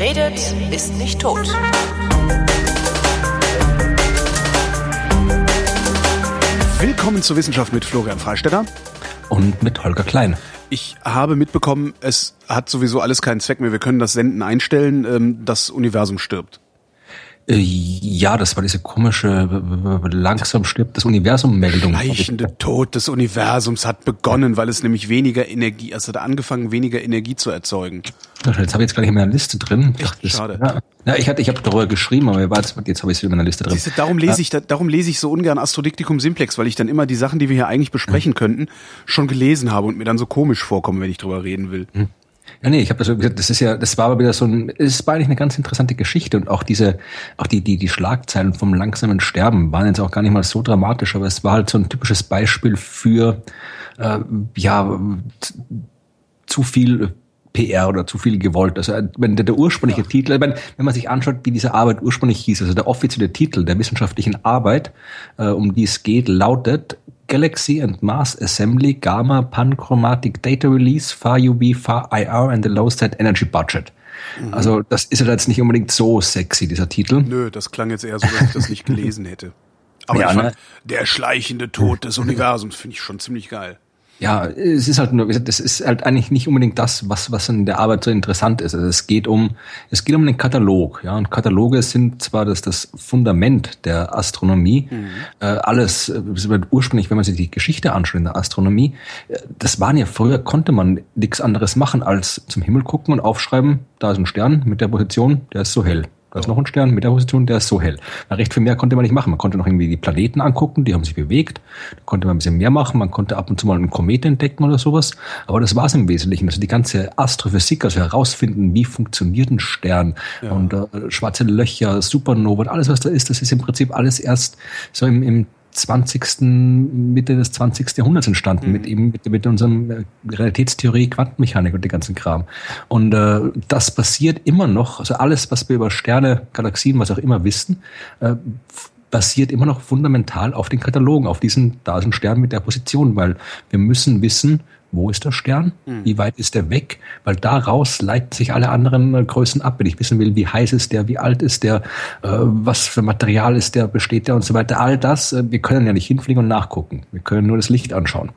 Wer redet, ist nicht tot. Willkommen zur Wissenschaft mit Florian Freistetter. Und mit Holger Klein. Ich habe mitbekommen, es hat sowieso alles keinen Zweck mehr. Wir können das Senden einstellen. Ähm, das Universum stirbt. Äh, ja, das war diese komische, langsam stirbt das Universum-Meldung. Schleichende Tod des Universums hat begonnen, weil es nämlich weniger Energie, also hat angefangen, weniger Energie zu erzeugen. Jetzt habe ich jetzt gar nicht in meiner Liste drin. Echt? Das, Schade. Ja, ja, ich hatte, ich habe darüber geschrieben, aber jetzt, jetzt habe ich es in meiner Liste drin. Siehst du, darum lese ich, darum lese ich so ungern Astrodiktikum Simplex, weil ich dann immer die Sachen, die wir hier eigentlich besprechen könnten, schon gelesen habe und mir dann so komisch vorkommen, wenn ich drüber reden will. Ja, nee, ich habe das so gesagt, das ist ja, das war aber wieder so ein, es war eigentlich eine ganz interessante Geschichte und auch diese, auch die, die, die Schlagzeilen vom langsamen Sterben waren jetzt auch gar nicht mal so dramatisch, aber es war halt so ein typisches Beispiel für, äh, ja, zu viel PR oder zu viel gewollt. Also wenn der, der ursprüngliche Titel, wenn, wenn man sich anschaut, wie diese Arbeit ursprünglich hieß, also der offizielle Titel der wissenschaftlichen Arbeit, äh, um die es geht, lautet Galaxy and Mass Assembly Gamma Panchromatic Data Release Far UV Far IR and the Low State Energy Budget. Also das ist ja jetzt nicht unbedingt so sexy, dieser Titel. Nö, das klang jetzt eher so, dass ich das nicht gelesen hätte. Aber Ja, ich fand, ne? der schleichende Tod des Universums finde ich schon ziemlich geil. Ja, es ist halt nur, das ist halt eigentlich nicht unbedingt das, was, was in der Arbeit so interessant ist. Also es geht um, es geht um den Katalog, ja. Und Kataloge sind zwar das, das Fundament der Astronomie, äh, alles, äh, wird ursprünglich, wenn man sich die Geschichte anschaut in der Astronomie, äh, das waren ja früher, konnte man nichts anderes machen, als zum Himmel gucken und aufschreiben, da ist ein Stern mit der Position, der ist so hell. Da ist noch ein Stern mit der Position, der ist so hell. Na, recht viel mehr konnte man nicht machen. Man konnte noch irgendwie die Planeten angucken, die haben sich bewegt. Da konnte man ein bisschen mehr machen. Man konnte ab und zu mal einen Komet entdecken oder sowas. Aber das war es im Wesentlichen. Also die ganze Astrophysik, also herausfinden, wie funktioniert ein Stern und äh, schwarze Löcher, Supernova und alles, was da ist, das ist im Prinzip alles erst so im, im 20. Mitte des 20. Jahrhunderts entstanden, mit eben mit, mit unserem äh, Realitätstheorie, Quantenmechanik und der ganzen Kram. Und äh, das passiert immer noch, also alles, was wir über Sterne, Galaxien, was auch immer wissen, äh, basiert immer noch fundamental auf den Katalogen, auf diesen, da ist ein Stern mit der Position, weil wir müssen wissen, wo ist der Stern? Wie weit ist der weg? Weil daraus leiten sich alle anderen äh, Größen ab. Wenn ich wissen will, wie heiß ist der, wie alt ist der, äh, was für Material ist der, besteht der und so weiter. All das, äh, wir können ja nicht hinfliegen und nachgucken. Wir können nur das Licht anschauen.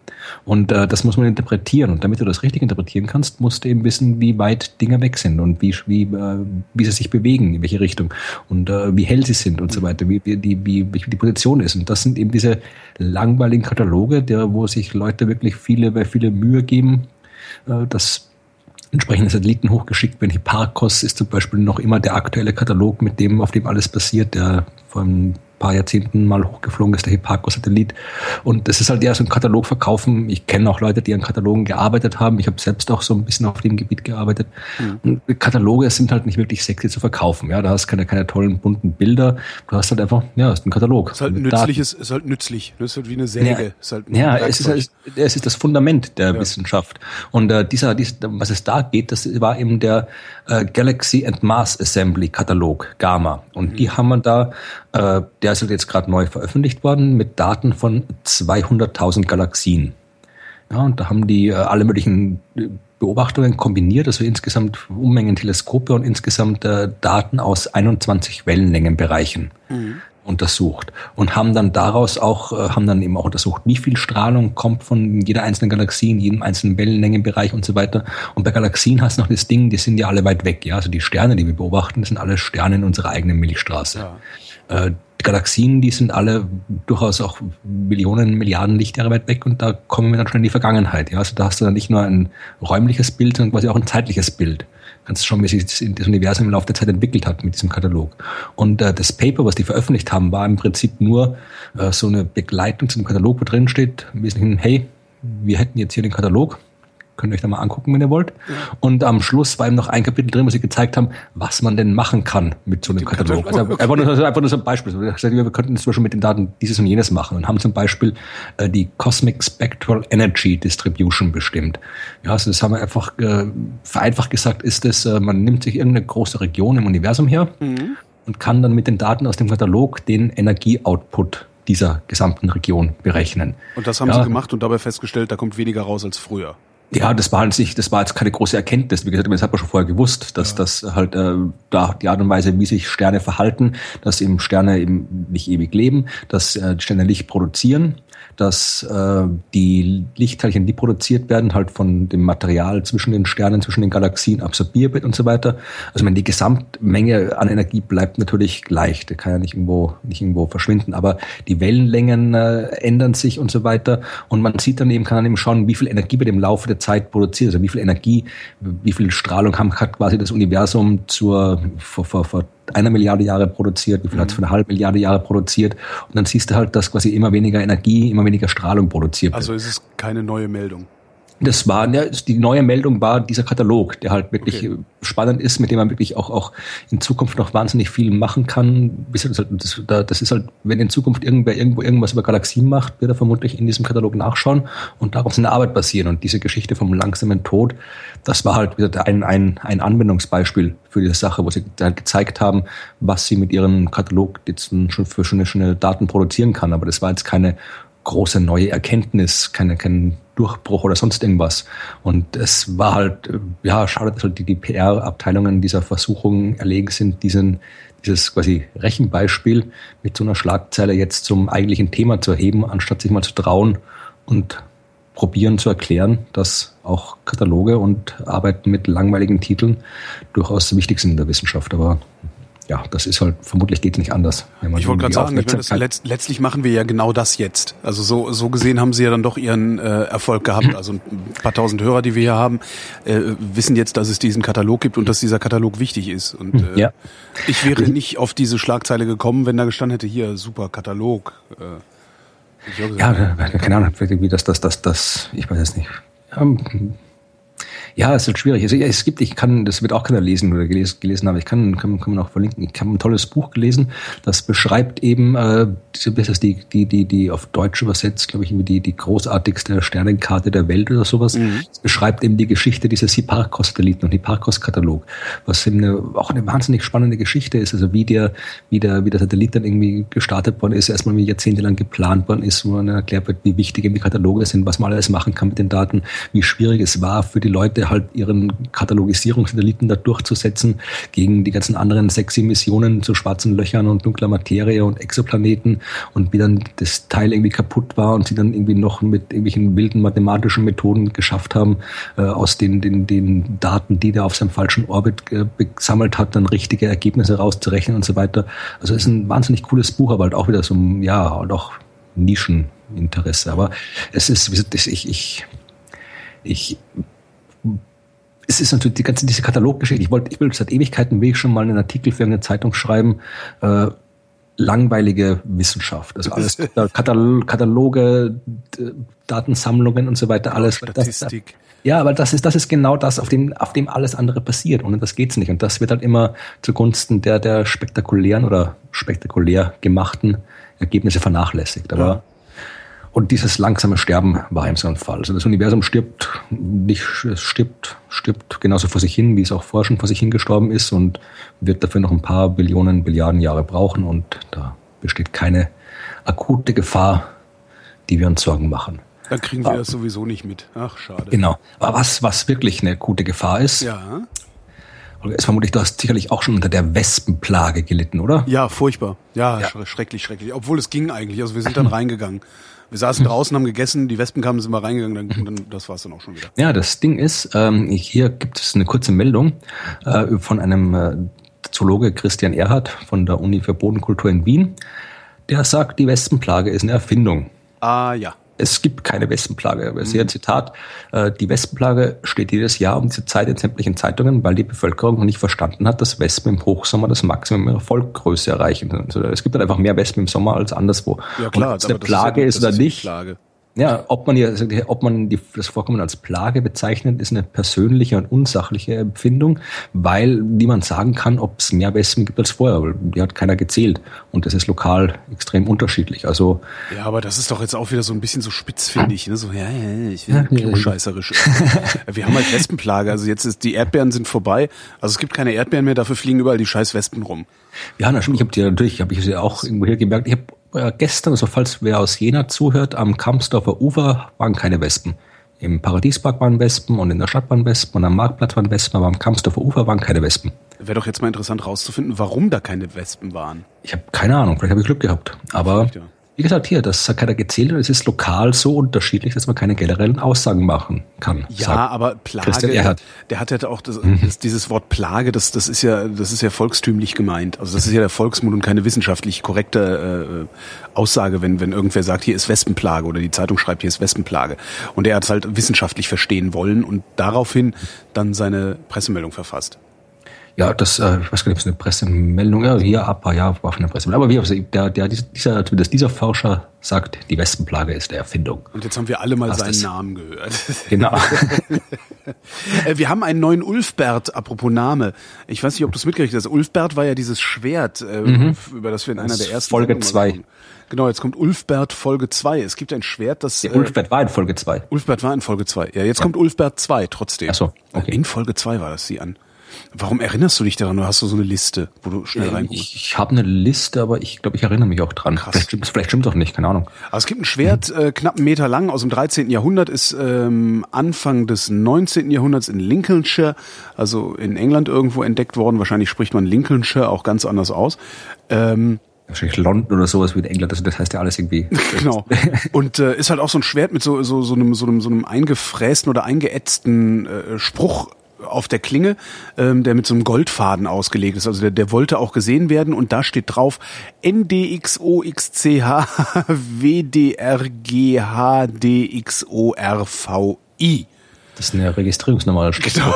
Und äh, das muss man interpretieren. Und damit du das richtig interpretieren kannst, musst du eben wissen, wie weit Dinge weg sind und wie, wie, äh, wie sie sich bewegen, in welche Richtung und äh, wie hell sie sind und so weiter, wie, wie, die, wie, wie die Position ist. Und das sind eben diese langweiligen Kataloge, der, wo sich Leute wirklich viele, bei viele Mühe geben, äh, das entsprechende Satelliten hochgeschickt werden. Hipparcos ist zum Beispiel noch immer der aktuelle Katalog, mit dem, auf dem alles passiert, der vor ein paar Jahrzehnten mal hochgeflogen ist, der Hipparcos-Satellit. Und das ist halt eher so ein Katalog verkaufen. Ich kenne auch Leute, die an Katalogen gearbeitet haben. Ich habe selbst auch so ein bisschen auf dem Gebiet gearbeitet. Und Kataloge sind halt nicht wirklich sexy zu verkaufen. Ja, da hast keine, keine tollen bunten Bilder. Du hast halt einfach, ja, ist ein Katalog. Ist halt Mit nützlich, Daten. ist, halt nützlich. Das ist halt wie eine Säge. Ja, ist halt ein ja es, ist, halt- es ist das Fundament der Wissenschaft. Und äh, dieser, dieser, was es da geht, das war eben der äh, Galaxy and Mars Assembly Katalog, Gamma. Und die haben wir da, äh, der ist halt jetzt gerade neu veröffentlicht worden mit Daten von 200.000 Galaxien. Ja, und da haben die äh, alle möglichen äh, Beobachtungen kombiniert, also insgesamt Unmengen Teleskope und insgesamt äh, Daten aus 21 Wellenlängenbereichen untersucht und haben dann daraus auch, äh, haben dann eben auch untersucht, wie viel Strahlung kommt von jeder einzelnen Galaxie, in jedem einzelnen Wellenlängenbereich und so weiter. Und bei Galaxien hast du noch das Ding, die sind ja alle weit weg, ja. Also die Sterne, die wir beobachten, sind alle Sterne in unserer eigenen Milchstraße. Äh, die Galaxien, die sind alle durchaus auch Millionen, Milliarden Lichtjahre weit weg und da kommen wir dann schon in die Vergangenheit. Ja, also da hast du dann nicht nur ein räumliches Bild, sondern quasi auch ein zeitliches Bild. Kannst schauen, wie sich das das Universum im Laufe der Zeit entwickelt hat mit diesem Katalog. Und äh, das Paper, was die veröffentlicht haben, war im Prinzip nur äh, so eine Begleitung zum Katalog, wo drin steht, im Wesentlichen, hey, wir hätten jetzt hier den Katalog, könnt ihr euch da mal angucken, wenn ihr wollt. Und am Schluss war eben noch ein Kapitel drin, wo sie gezeigt haben, was man denn machen kann mit so einem Katalog. Also einfach nur, also einfach nur so ein Beispiel. Wir könnten zum Beispiel mit den Daten dieses und jenes machen und haben zum Beispiel äh, die Cosmic Spectral Energy Distribution bestimmt. Ja, also das haben wir einfach äh, vereinfacht gesagt, ist es, äh, man nimmt sich irgendeine große Region im Universum her und kann dann mit den Daten aus dem Katalog den Energieoutput dieser gesamten Region berechnen. Und das haben Ja. sie gemacht und dabei festgestellt, da kommt weniger raus als früher. Ja, das war sich, das war jetzt keine große Erkenntnis. Wie gesagt, das hat man schon vorher gewusst, dass ja. das halt äh, da die Art und Weise, wie sich Sterne verhalten, dass eben Sterne eben nicht ewig leben, dass äh, Sterne Licht produzieren dass äh, die Lichtteilchen, die produziert werden, halt von dem Material zwischen den Sternen, zwischen den Galaxien absorbiert wird und so weiter. Also meine, die Gesamtmenge an Energie bleibt natürlich gleich, die kann ja nicht irgendwo, nicht irgendwo verschwinden, aber die Wellenlängen äh, ändern sich und so weiter. Und man sieht dann eben, kann dann eben schauen, wie viel Energie wird im Laufe der Zeit produziert, also wie viel Energie, wie viel Strahlung hat quasi das Universum zur, vor, vor, vor einer Milliarde Jahre produziert, wie viel mhm. hat es für eine halbe Milliarde Jahre produziert. Und dann siehst du halt, dass quasi immer weniger Energie, immer weniger Strahlung produziert wird. Also ist es keine neue Meldung. Das war, ja, die neue Meldung war dieser Katalog, der halt wirklich okay. spannend ist, mit dem man wirklich auch, auch in Zukunft noch wahnsinnig viel machen kann. Das, das ist halt, wenn in Zukunft irgendwer irgendwo irgendwas über Galaxien macht, wird er vermutlich in diesem Katalog nachschauen und darauf seine Arbeit basieren. Und diese Geschichte vom langsamen Tod, das war halt wieder ein, ein, ein Anwendungsbeispiel für diese Sache, wo sie halt gezeigt haben, was sie mit ihrem Katalog jetzt schon für schöne, schöne Daten produzieren kann. Aber das war jetzt keine große neue Erkenntnis, keine, kein Durchbruch oder sonst irgendwas. Und es war halt, äh, ja, schade, dass halt die, die PR-Abteilungen dieser Versuchung erlegen sind, diesen, dieses quasi Rechenbeispiel mit so einer Schlagzeile jetzt zum eigentlichen Thema zu erheben, anstatt sich mal zu trauen und probieren zu erklären, dass auch Kataloge und Arbeiten mit langweiligen Titeln durchaus wichtig sind in der Wissenschaft. Aber ja, das ist halt, vermutlich geht es nicht anders. ich wollte gerade sagen, ich meine, das, letzt, letztlich machen wir ja genau das jetzt. Also so, so gesehen haben sie ja dann doch ihren äh, Erfolg gehabt. Also ein paar tausend Hörer, die wir hier haben, äh, wissen jetzt, dass es diesen Katalog gibt und dass dieser Katalog wichtig ist. Und äh, ja. ich wäre nicht auf diese Schlagzeile gekommen, wenn da gestanden hätte, hier, super Katalog. Äh, ja, keine Ahnung, wie das, das, das, das, ich weiß es nicht. Ja, es ist halt schwierig. Also, es gibt, ich kann, das wird auch keiner lesen oder gelesen, gelesen haben. Ich kann, kann, kann man auch verlinken. Ich habe ein tolles Buch gelesen, das beschreibt eben, äh, das ist die, die, die, die auf Deutsch übersetzt, glaube ich, die, die großartigste Sternenkarte der Welt oder sowas. Mhm. Das beschreibt eben die Geschichte dieses Hipparchos-Satelliten und Hipparchos-Katalog, was eben eine, auch eine wahnsinnig spannende Geschichte ist. Also wie der, wie der, wie der Satellit dann irgendwie gestartet worden ist, erstmal wie jahrzehntelang geplant worden ist, wo man erklärt wird, wie wichtig eben die Kataloge sind, was man alles machen kann mit den Daten, wie schwierig es war für die Leute, halt ihren Katalogisierungssatelliten da durchzusetzen gegen die ganzen anderen sexy Missionen zu schwarzen Löchern und dunkler Materie und Exoplaneten und wie dann das Teil irgendwie kaputt war und sie dann irgendwie noch mit irgendwelchen wilden mathematischen Methoden geschafft haben, äh, aus den, den, den Daten, die der auf seinem falschen Orbit äh, gesammelt hat, dann richtige Ergebnisse rauszurechnen und so weiter. Also ist ein wahnsinnig cooles Buch, aber halt auch wieder so, ja, und auch Nischeninteresse. Aber es ist, ich, ich, ich es ist natürlich die ganze diese Kataloggeschichte. Ich wollte, ich will seit Ewigkeiten will ich schon mal einen Artikel für eine Zeitung schreiben. Äh, langweilige Wissenschaft. Also alles Katal Kataloge, Datensammlungen und so weiter, alles. Statistik. Das, ja, aber das ist, das ist genau das, auf dem, auf dem alles andere passiert. Und das geht's nicht. Und das wird halt immer zugunsten der, der spektakulären oder spektakulär gemachten Ergebnisse vernachlässigt. Aber ja. Und dieses langsame Sterben war eben so ein Fall. Also das Universum stirbt nicht, es stirbt, stirbt genauso vor sich hin, wie es auch vorher schon vor sich hin gestorben ist und wird dafür noch ein paar Billionen, Billiarden Jahre brauchen und da besteht keine akute Gefahr, die wir uns Sorgen machen. Da kriegen wir das sowieso nicht mit. Ach, schade. Genau. Aber was, was wirklich eine akute Gefahr ist, ja. ist vermutlich, du hast sicherlich auch schon unter der Wespenplage gelitten, oder? Ja, furchtbar. Ja, ja. schrecklich, schrecklich. Obwohl es ging eigentlich. Also wir sind dann reingegangen. Wir saßen draußen, haben gegessen, die Wespen kamen, sind wir reingegangen, dann, dann das war es dann auch schon wieder. Ja, das Ding ist, ähm, hier gibt es eine kurze Meldung äh, von einem äh, Zoologe Christian Erhardt von der Uni für Bodenkultur in Wien. Der sagt, die Wespenplage ist eine Erfindung. Ah ja es gibt keine Wespenplage. Aber sehr mhm. Zitat, äh, die Wespenplage steht jedes Jahr um diese Zeit in sämtlichen Zeitungen, weil die Bevölkerung noch nicht verstanden hat, dass Wespen im Hochsommer das Maximum ihrer Volkgröße erreichen. Also es gibt halt einfach mehr Wespen im Sommer als anderswo. Ja klar, Und ob es eine Plage ist, ja, ist oder nicht. Plage. Ja, ob man, ja, also ob man die, das Vorkommen als Plage bezeichnet, ist eine persönliche und unsachliche Empfindung, weil niemand sagen kann, ob es mehr Wespen gibt als vorher, weil die hat keiner gezählt. Und das ist lokal extrem unterschiedlich. Also Ja, aber das ist doch jetzt auch wieder so ein bisschen so spitzfindig, ne? So, ja, ja, ich will ja, scheißerisch. Wir haben halt Wespenplage. Also jetzt ist die Erdbeeren sind vorbei. Also es gibt keine Erdbeeren mehr, dafür fliegen überall die scheiß Wespen rum. Ja, na stimmt. Ich habe die natürlich, habe ich sie auch irgendwo hier gemerkt. Ich habe äh, gestern, also falls wer aus Jena zuhört, am Kampsdorfer Ufer waren keine Wespen. Im Paradiespark waren Wespen und in der Stadt waren Wespen und am Marktplatz waren Wespen, aber am Kamsdorfer Ufer waren keine Wespen. Wäre doch jetzt mal interessant rauszufinden, warum da keine Wespen waren. Ich habe keine Ahnung, vielleicht habe ich Glück gehabt. Aber ja. Wie gesagt, hier, das hat keiner gezählt und es ist lokal so unterschiedlich, dass man keine generellen Aussagen machen kann. Ja, aber Plage, der hat ja auch das, mhm. das, dieses Wort Plage, das, das ist ja, das ist ja volkstümlich gemeint. Also das ist ja der Volksmund und keine wissenschaftlich korrekte äh, Aussage, wenn, wenn irgendwer sagt, hier ist Wespenplage oder die Zeitung schreibt, hier ist Wespenplage. Und er hat es halt wissenschaftlich verstehen wollen und daraufhin dann seine Pressemeldung verfasst. Ja, das, äh, ich weiß gar nicht, ob es eine Pressemeldung, ja, hier paar Jahren war eine Pressemeldung. Aber wie, der, der, dieser, dieser Forscher sagt, die Wespenplage ist der Erfindung. Und jetzt haben wir alle mal Hast seinen das? Namen gehört. Genau. Äh, wir haben einen neuen Ulfbert, apropos Name. Ich weiß nicht, ob du es mitgekriegt hast. Ulfbert war ja dieses Schwert, äh, mhm. über das wir in einer der ersten Folge 2. Genau, jetzt kommt Ulfbert Folge 2. Es gibt ein Schwert, das. Ja, Ulfbert war in Folge 2. Ulfbert war in Folge 2. Ja, jetzt ja. kommt Ulfbert 2 trotzdem. Ach so, okay. In Folge 2 war das sie an. Warum erinnerst du dich daran? Du hast so eine Liste, wo du schnell äh, reinguckst. Ich, ich habe eine Liste, aber ich glaube, ich erinnere mich auch dran. Krass. Vielleicht stimmt vielleicht stimmt doch nicht, keine Ahnung. Aber es gibt ein Schwert, äh, knapp einen Meter lang, aus dem 13. Jahrhundert, ist ähm, Anfang des 19. Jahrhunderts in Lincolnshire, also in England irgendwo entdeckt worden. Wahrscheinlich spricht man Lincolnshire auch ganz anders aus. Ähm, Wahrscheinlich London oder sowas wie in England, also das heißt ja alles irgendwie. genau. Und äh, ist halt auch so ein Schwert mit so, so, so, einem, so, einem, so einem eingefrästen oder eingeätzten äh, Spruch auf der Klinge, ähm, der mit so einem Goldfaden ausgelegt ist. Also der, der wollte auch gesehen werden und da steht drauf NDXOXCH WDRGHDXORVI. Das ist eine Registrierungsnummer. Genau.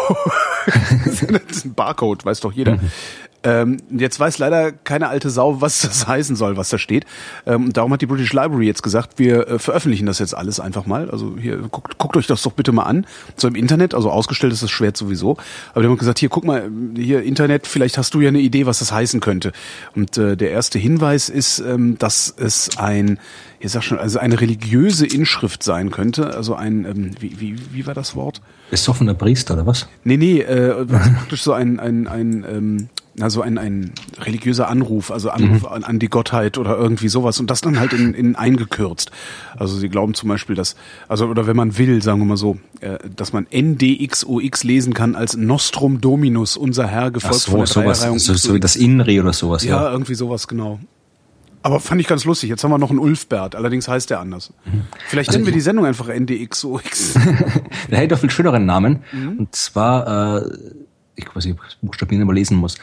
das ist ein Barcode, weiß doch jeder. Mhm. Ähm, jetzt weiß leider keine alte Sau, was das heißen soll, was da steht. Ähm, darum hat die British Library jetzt gesagt, wir äh, veröffentlichen das jetzt alles einfach mal. Also hier, guckt, guckt euch das doch bitte mal an. So im Internet, also ausgestellt ist das Schwert sowieso. Aber die haben gesagt, hier, guck mal, hier Internet, vielleicht hast du ja eine Idee, was das heißen könnte. Und äh, der erste Hinweis ist, ähm, dass es ein, hier sag schon, also eine religiöse Inschrift sein könnte. Also ein, ähm, wie, wie, wie war das Wort? Besoffener Priester oder was? Nee, nee, äh, praktisch so ein, ein, ein ähm, also ein, ein religiöser Anruf, also Anruf mhm. an, an, die Gottheit oder irgendwie sowas und das dann halt in, in eingekürzt. Also sie glauben zum Beispiel, dass, also oder wenn man will, sagen wir mal so, äh, dass man NDXOX lesen kann als Nostrum Dominus, unser Herr, gefolgt so, von der sowas, so, so wie das Inri oder sowas. Ja, ja, irgendwie sowas, genau. Aber fand ich ganz lustig. Jetzt haben wir noch einen Ulfbert, allerdings heißt der anders. Mhm. Vielleicht also nennen wir die Sendung einfach NDXOX. der hätte doch viel schöneren Namen. Mhm. Und zwar, äh, ich weiß nicht, Buchstabieren aber lesen muss.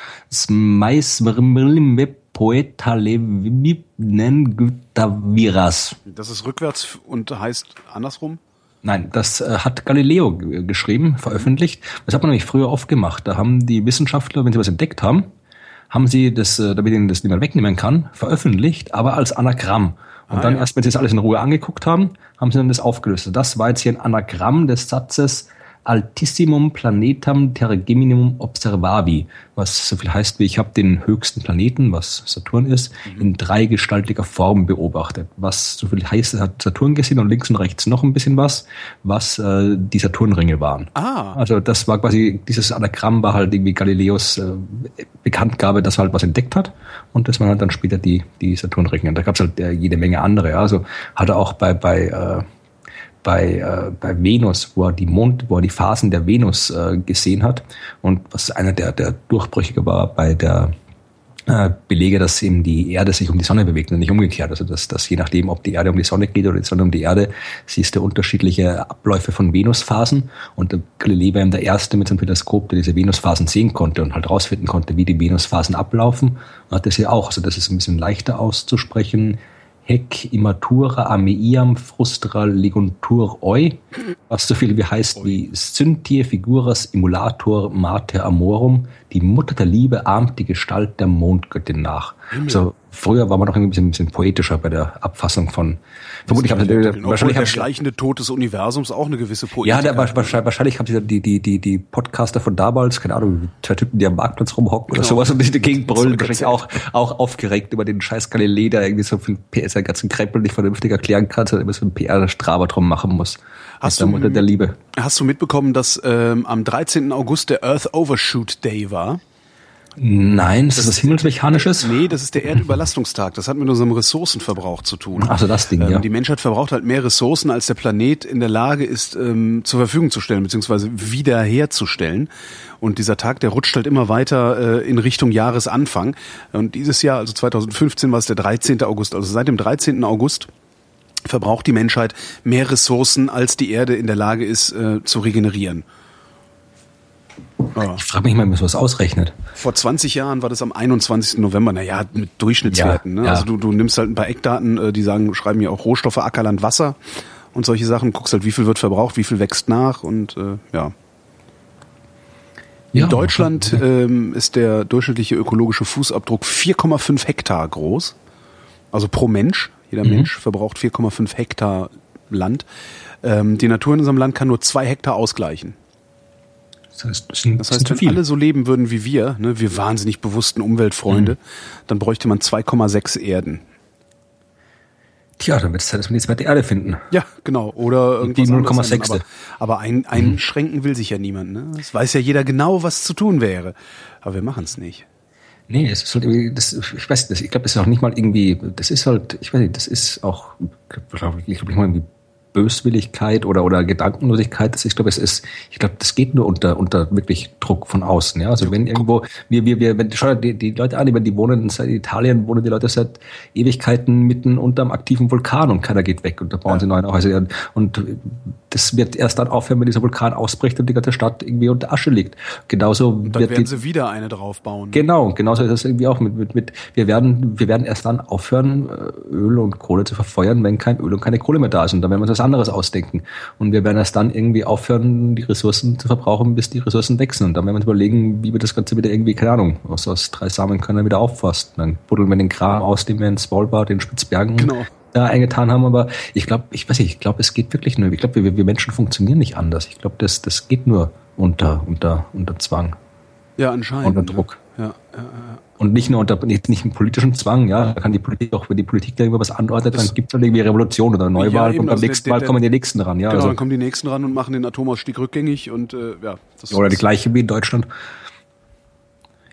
Das ist rückwärts und heißt andersrum? Nein, das äh, hat Galileo geschrieben, veröffentlicht. Das hat man nämlich früher oft gemacht. Da haben die Wissenschaftler, wenn sie was entdeckt haben, haben sie das, äh, damit ihnen das niemand wegnehmen kann, veröffentlicht, aber als Anagramm. Und ah, dann ja. erst, wenn sie das alles in Ruhe angeguckt haben, haben sie dann das aufgelöst. Das war jetzt hier ein Anagramm des Satzes Altissimum Planetam Tergeminum Observavi, was so viel heißt wie ich habe den höchsten Planeten, was Saturn ist, mhm. in dreigestaltiger Form beobachtet. Was so viel heißt, hat Saturn gesehen und links und rechts noch ein bisschen was, was äh, die Saturnringe waren. Ah. Also das war quasi, dieses Anagramm war halt irgendwie Galileos äh, Bekanntgabe, dass er halt was entdeckt hat und das waren halt dann später die, die Saturnringe. Und da gab es halt äh, jede Menge andere. Also hat er auch bei, bei äh, bei, äh, bei Venus, wo er die Mond, wo er die Phasen der Venus äh, gesehen hat und was einer der, der Durchbrüche war bei der äh, Belege, dass eben die Erde sich um die Sonne bewegt und nicht umgekehrt. Also dass, dass je nachdem, ob die Erde um die Sonne geht oder die Sonne um die Erde, siehst du unterschiedliche Abläufe von Venusphasen. Und Galilei war eben der Erste mit seinem Teleskop, der diese Venusphasen sehen konnte und halt rausfinden konnte, wie die Venusphasen ablaufen. Und hat das hier auch. Also das ist ein bisschen leichter auszusprechen. Hec immatura ameiam frustra leguntur oi, was so viel wie heißt wie Syntie figuras emulator mater amorum, die Mutter der Liebe ahmt die Gestalt der Mondgöttin nach. Also früher war man noch ein bisschen, ein bisschen poetischer bei der Abfassung von. Vermutlich haben sie wahrscheinlich der schleichende Tod des Universums auch eine gewisse Poetik. Ja, der, wahrscheinlich, wahrscheinlich haben sie die, die, die, die Podcaster von damals, keine Ahnung, zwei Typen, die am Marktplatz rumhocken genau. oder sowas und ein bisschen dagegen brüllen, wahrscheinlich auch, auch aufgeregt über den scheiß Galilei, der irgendwie so viel PS, den ganzen Krempel nicht vernünftig erklären kann, sondern immer so ein PR-Straber drum machen muss. Hast du, der Liebe. hast du mitbekommen, dass ähm, am 13. August der Earth Overshoot Day war? Nein, das, das ist was Himmelsmechanisches? Nee, das ist der Erdüberlastungstag. Das hat mit unserem Ressourcenverbrauch zu tun. Also das Ding, ähm, ja. Die Menschheit verbraucht halt mehr Ressourcen, als der Planet in der Lage ist, ähm, zur Verfügung zu stellen, beziehungsweise wiederherzustellen. Und dieser Tag, der rutscht halt immer weiter äh, in Richtung Jahresanfang. Und dieses Jahr, also 2015, war es der 13. August. Also seit dem 13. August verbraucht die Menschheit mehr Ressourcen, als die Erde in der Lage ist, äh, zu regenerieren. Ja. Ich frage mich mal, wie man sowas ausrechnet. Vor 20 Jahren war das am 21. November, naja, mit Durchschnittswerten. Ja, ne? ja. Also du, du nimmst halt ein paar Eckdaten, äh, die sagen, schreiben ja auch Rohstoffe, Ackerland, Wasser und solche Sachen, guckst halt, wie viel wird verbraucht, wie viel wächst nach und äh, ja. In ja, Deutschland ähm, ist der durchschnittliche ökologische Fußabdruck 4,5 Hektar groß. Also pro Mensch. Jeder mhm. Mensch verbraucht 4,5 Hektar Land. Ähm, die Natur in unserem Land kann nur zwei Hektar ausgleichen. Das heißt, sind, das heißt wenn alle so leben würden wie wir, ne, wir wahnsinnig bewussten Umweltfreunde, mhm. dann bräuchte man 2,6 Erden. Tja, dann wird es Zeit, dass wir die zweite Erde finden. Ja, genau. Oder irgendwas die 0,6. Aber, aber ein, mhm. einschränken mhm. will sich ja niemand. Ne? Es weiß ja jeder genau, was zu tun wäre. Aber wir machen es nicht. Nee, es ist halt irgendwie, das, ich weiß nicht, ich glaube, das ist auch nicht mal irgendwie, das ist halt, ich weiß nicht, das ist auch, ich glaube, ich glaube, irgendwie Böswilligkeit oder, oder Gedankenlosigkeit. Das, ich glaube, es ist, ich glaube, das geht nur unter, unter wirklich Druck von außen. Ja? Also wenn irgendwo, wir, wir, wir, wenn, schau die, die Leute an, die, die wohnen in Italien, wohnen die Leute seit Ewigkeiten mitten unterm aktiven Vulkan und keiner geht weg und da bauen ja. sie neue Häuser. Und das wird erst dann aufhören, wenn dieser Vulkan ausbricht und die ganze Stadt irgendwie unter Asche liegt. Genauso und dann werden die, sie wieder eine draufbauen. Genau, genauso ist das irgendwie auch mit, mit, mit, wir werden, wir werden erst dann aufhören, äh, Öl und Kohle zu verfeuern, wenn kein Öl und keine Kohle mehr da ist. Und dann werden wir uns das anderes ausdenken. Und wir werden erst dann irgendwie aufhören, die Ressourcen zu verbrauchen, bis die Ressourcen wechseln. Und dann werden wir uns überlegen, wie wir das Ganze wieder irgendwie, keine Ahnung, aus, aus drei Samen können wieder auffasten. Dann buddeln wir den Kram aus, den wir in Svalbard, in Spitzbergen genau. da eingetan haben. Aber ich glaube, ich weiß nicht, ich glaube, es geht wirklich nur. Ich glaube, wir, wir Menschen funktionieren nicht anders. Ich glaube, das, das geht nur unter, unter, unter Zwang. Ja, anscheinend. Unter Druck. Ja, ja, ja. Und nicht nur unter nicht, nicht politischen Zwang, ja, da kann die Politik auch, wenn die Politik da irgendwas anordnet, dann gibt es dann irgendwie Revolution oder Neuwahl ja, und beim also nächsten Mal kommen die nächsten ran, ja. Genau, also. dann kommen die nächsten ran und machen den Atomausstieg rückgängig und äh, ja. Das oder die gleiche wie in Deutschland.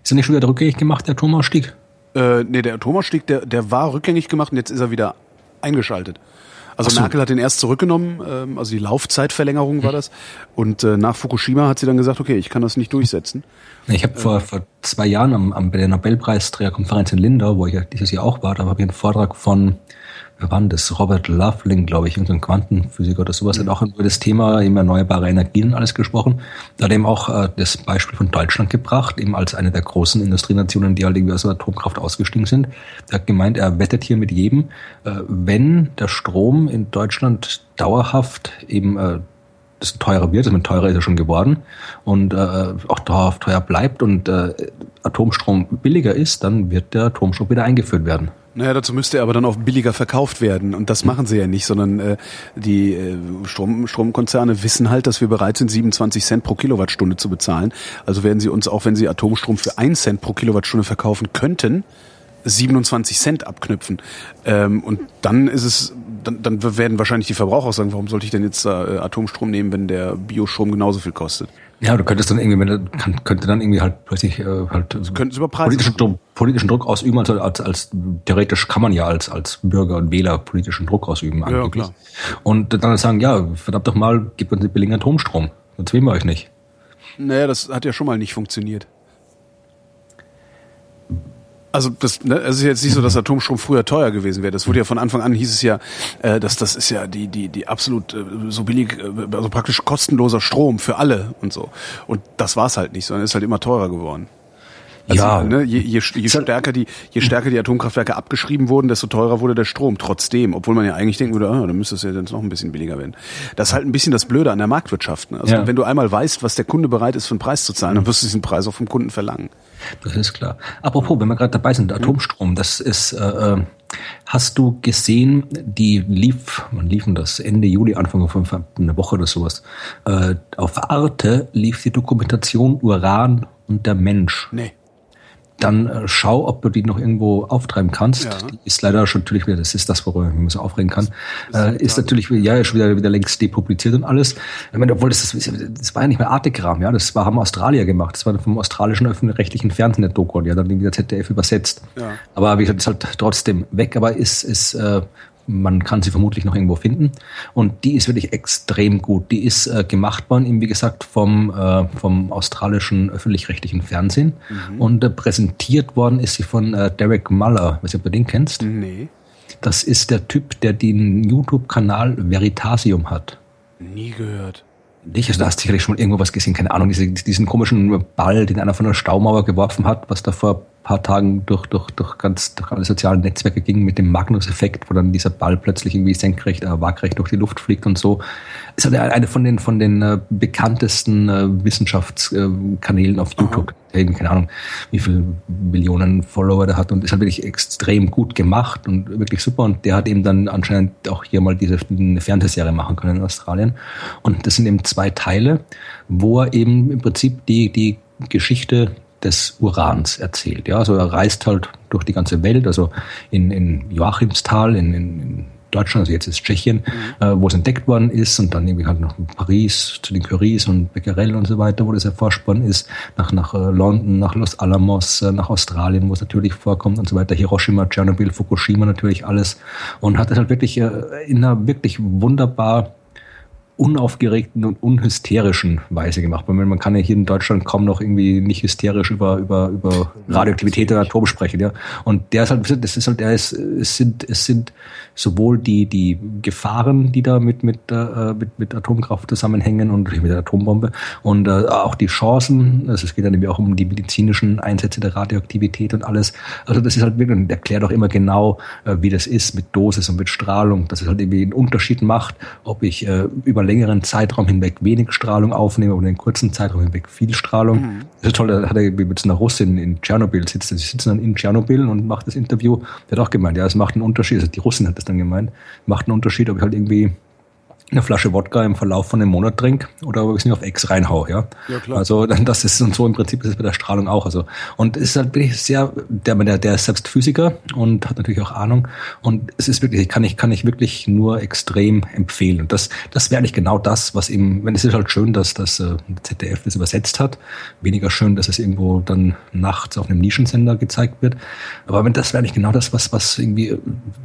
Ist er nicht schon wieder rückgängig gemacht, der Atomausstieg? Äh, nee, der Atomausstieg, der, der war rückgängig gemacht und jetzt ist er wieder eingeschaltet. Also so. Merkel hat den erst zurückgenommen, ähm, also die Laufzeitverlängerung war das. Und äh, nach Fukushima hat sie dann gesagt, okay, ich kann das nicht durchsetzen. Ich habe vor, vor zwei Jahren am, am, bei der Nobelpreisträgerkonferenz in Lindau, wo ich ja dieses Jahr auch war, da habe ich einen Vortrag von denn das? Robert Loveling, glaube ich, irgendein Quantenphysiker oder sowas, mhm. hat auch über das Thema eben erneuerbare Energien alles gesprochen. Da hat eben auch äh, das Beispiel von Deutschland gebracht, eben als eine der großen Industrienationen, die halt irgendwie aus der Atomkraft ausgestiegen sind. Er hat gemeint, er wettet hier mit jedem, äh, wenn der Strom in Deutschland dauerhaft eben äh, das teurer wird, das mit teurer ist er schon geworden und äh, auch dauerhaft teuer bleibt und äh, Atomstrom billiger ist, dann wird der Atomstrom wieder eingeführt werden. Naja, dazu müsste er aber dann auch billiger verkauft werden. Und das machen sie ja nicht, sondern äh, die äh, Strom, Stromkonzerne wissen halt, dass wir bereit sind, 27 Cent pro Kilowattstunde zu bezahlen. Also werden sie uns, auch wenn sie Atomstrom für 1 Cent pro Kilowattstunde verkaufen könnten, 27 Cent abknüpfen. Ähm, und dann ist es, dann, dann werden wahrscheinlich die Verbraucher auch sagen, warum sollte ich denn jetzt äh, Atomstrom nehmen, wenn der Biostrom genauso viel kostet? Ja, du könntest dann irgendwie, wenn, kann, könnte dann irgendwie halt plötzlich äh, halt politischen, Druck, politischen Druck ausüben, also als, als theoretisch kann man ja als als Bürger und Wähler politischen Druck ausüben angeblich. Ja, klar. Und dann sagen, ja, verdammt doch mal, gebt uns den billigen Atomstrom, sonst wählen wir euch nicht. Naja, das hat ja schon mal nicht funktioniert. Also das, ne, es ist jetzt nicht so, dass Atomstrom früher teuer gewesen wäre. Das wurde ja von Anfang an hieß es ja, äh, dass das ist ja die die die absolut äh, so billig, äh, also praktisch kostenloser Strom für alle und so. Und das war es halt nicht, sondern ist halt immer teurer geworden. Also, ja. Ne, je, je, je stärker die je stärker die Atomkraftwerke abgeschrieben wurden, desto teurer wurde der Strom. Trotzdem, obwohl man ja eigentlich denken würde, ah, dann müsste es ja jetzt noch ein bisschen billiger werden. Das ist halt ein bisschen das Blöde an der Marktwirtschaft. Ne? Also ja. wenn du einmal weißt, was der Kunde bereit ist, für einen Preis zu zahlen, dann wirst du diesen Preis auch vom Kunden verlangen. Das ist klar. Apropos, wenn wir gerade dabei sind, Atomstrom, das ist, äh, äh, hast du gesehen, die lief, man liefen das Ende Juli, Anfang von einer Woche oder sowas, äh, auf Arte lief die Dokumentation Uran und der Mensch. Nee. Dann äh, schau, ob du die noch irgendwo auftreiben kannst. Ja. Die ist leider schon natürlich wieder, das ist das, worüber ich mich so aufregen kann, äh, ist natürlich ja schon wieder, wieder längst depubliziert und alles. Ich meine, obwohl das, das, das war ja nicht mehr Artegram, ja, das war, haben Australier gemacht. Das war vom australischen öffentlich-rechtlichen Fernsehen der Doku, die hat dann irgendwie der ZDF übersetzt. Ja. Aber wie gesagt, ist halt trotzdem weg, aber ist, ist äh, man kann sie vermutlich noch irgendwo finden. Und die ist wirklich extrem gut. Die ist äh, gemacht worden, eben wie gesagt, vom, äh, vom australischen öffentlich-rechtlichen Fernsehen. Mhm. Und äh, präsentiert worden ist sie von äh, Derek Muller. Weiß nicht, ob du den kennst? Nee. Das ist der Typ, der den YouTube-Kanal Veritasium hat. Nie gehört. Nicht, also da hast du sicherlich schon irgendwo was gesehen, keine Ahnung, diese, diesen komischen Ball, den einer von der Staumauer geworfen hat, was da vor paar Tagen durch, durch, durch ganz, durch alle sozialen Netzwerke ging mit dem Magnus-Effekt, wo dann dieser Ball plötzlich irgendwie senkrecht, äh, waagrecht durch die Luft fliegt und so. Ist halt eine von den, von den äh, bekanntesten äh, Wissenschaftskanälen auf YouTube. Eben, keine Ahnung, wie viele Millionen Follower der hat und ist halt wirklich extrem gut gemacht und wirklich super. Und der hat eben dann anscheinend auch hier mal diese eine Fernsehserie machen können in Australien. Und das sind eben zwei Teile, wo er eben im Prinzip die, die Geschichte des Urans erzählt. Ja, also er reist halt durch die ganze Welt, also in, in Joachimsthal, in, in, Deutschland, also jetzt ist Tschechien, mhm. äh, wo es entdeckt worden ist und dann irgendwie halt noch Paris zu den Curies und Becquerel und so weiter, wo das erforscht worden ist, nach, nach äh, London, nach Los Alamos, äh, nach Australien, wo es natürlich vorkommt und so weiter, Hiroshima, Tschernobyl, Fukushima natürlich alles und hat es halt wirklich äh, in einer wirklich wunderbar unaufgeregten und unhysterischen Weise gemacht. Man kann ja hier in Deutschland kaum noch irgendwie nicht hysterisch über, über, über Radioaktivität oder Atom sprechen, ja. Und der ist halt, das ist halt, der ist, es sind, es sind sowohl die, die Gefahren, die da mit, mit, äh, mit, mit Atomkraft zusammenhängen und mit der Atombombe und äh, auch die Chancen, also es geht dann eben auch um die medizinischen Einsätze der Radioaktivität und alles. Also das ist halt wirklich, und erklärt auch immer genau, äh, wie das ist mit Dosis und mit Strahlung, dass es halt irgendwie einen Unterschied macht, ob ich äh, über längeren Zeitraum hinweg wenig Strahlung aufnehme oder in kurzen Zeitraum hinweg viel Strahlung. Mhm. Das ist toll, da hat er mit einer Russin in Tschernobyl sitzt. Sie sitzen dann in Tschernobyl und macht das Interview. Der hat auch gemeint, ja, es macht einen Unterschied. Also die Russin hat das dann gemeint, macht einen Unterschied, ob ich halt irgendwie eine Flasche Wodka im Verlauf von einem Monat trinke oder ob ich es nicht auf Ex reinhau, ja. ja klar. Also dann das ist und so im Prinzip ist es bei der Strahlung auch. Also und es ist halt wirklich sehr, der, der, der ist selbst Physiker und hat natürlich auch Ahnung und es ist wirklich, kann ich kann ich wirklich nur extrem empfehlen. Und das das wäre eigentlich genau das, was eben, wenn es ist halt schön, dass das äh, ZDF das übersetzt hat, weniger schön, dass es irgendwo dann nachts auf einem Nischensender gezeigt wird. Aber wenn das wäre eigentlich genau das, was was irgendwie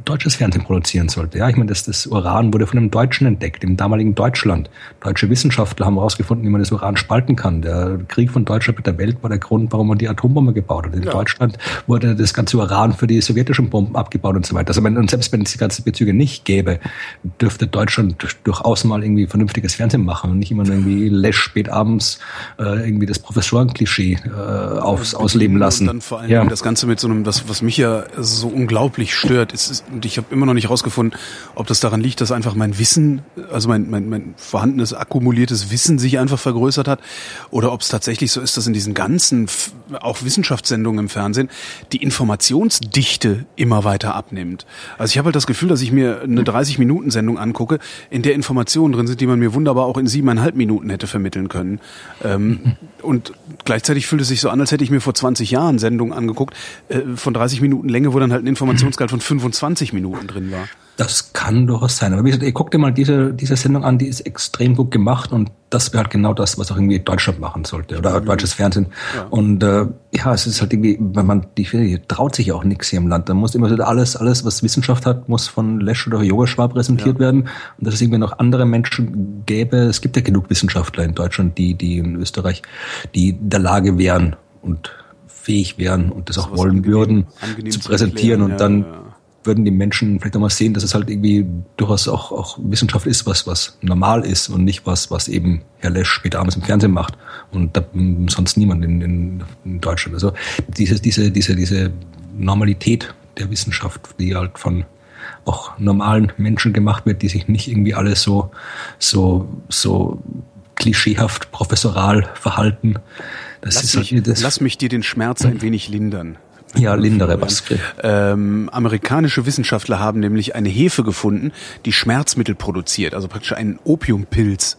deutsches Fernsehen produzieren sollte. Ja, ich meine, das das Uran wurde von einem Deutschen entdeckt entdeckt, im damaligen Deutschland. Deutsche Wissenschaftler haben herausgefunden, wie man das Uran spalten kann. Der Krieg von Deutschland mit der Welt war der Grund, warum man die Atombombe gebaut hat. In ja. Deutschland wurde das ganze Uran für die sowjetischen Bomben abgebaut und so weiter. Also wenn, und selbst wenn es die ganzen Bezüge nicht gäbe, dürfte Deutschland durchaus mal irgendwie vernünftiges Fernsehen machen und nicht immer nur irgendwie läsch spät abends äh, irgendwie das Professorenklischee äh, aufs, ausleben lassen. Und dann vor allem ja. das Ganze mit so einem, das, was mich ja so unglaublich stört, ist, ist und ich habe immer noch nicht rausgefunden, ob das daran liegt, dass einfach mein Wissen also mein, mein, mein vorhandenes akkumuliertes Wissen sich einfach vergrößert hat oder ob es tatsächlich so ist, dass in diesen ganzen auch Wissenschaftssendungen im Fernsehen die Informationsdichte immer weiter abnimmt. Also ich habe halt das Gefühl, dass ich mir eine 30 Minuten Sendung angucke, in der Informationen drin sind, die man mir wunderbar auch in siebeneinhalb Minuten hätte vermitteln können. Ähm, und gleichzeitig fühlt es sich so an, als hätte ich mir vor 20 Jahren Sendungen angeguckt äh, von 30 Minuten Länge, wo dann halt ein Informationsgehalt von 25 Minuten drin war. Das kann durchaus sein. Aber wie gesagt, ihr guckt dir mal diese, diese Sendung an, die ist extrem gut gemacht und das wäre halt genau das, was auch irgendwie Deutschland machen sollte oder ja, deutsches Fernsehen. Ja. Und äh, ja, es ist halt irgendwie, wenn man die hier traut sich ja auch nichts hier im Land. Da muss immer so alles, alles, was Wissenschaft hat, muss von Lesch oder Yogeshwar präsentiert ja. werden. Und dass es irgendwie noch andere Menschen gäbe. Es gibt ja genug Wissenschaftler in Deutschland, die, die in Österreich, die in der Lage wären und fähig wären und das auch wollen angenehm, würden, angenehm zu präsentieren und dann würden die Menschen vielleicht auch mal sehen, dass es halt irgendwie durchaus auch, auch Wissenschaft ist, was, was normal ist und nicht was, was eben Herr Lesch später abends im Fernsehen macht und da, sonst niemand in, in, in Deutschland. Also diese, diese, diese, diese Normalität der Wissenschaft, die halt von auch normalen Menschen gemacht wird, die sich nicht irgendwie alles so, so, so klischeehaft professoral verhalten. Das lass, ist halt mich, das lass mich dir den Schmerz ein wenig lindern. Ja, lindere Baske. Ähm, amerikanische Wissenschaftler haben nämlich eine Hefe gefunden, die Schmerzmittel produziert, also praktisch einen Opiumpilz.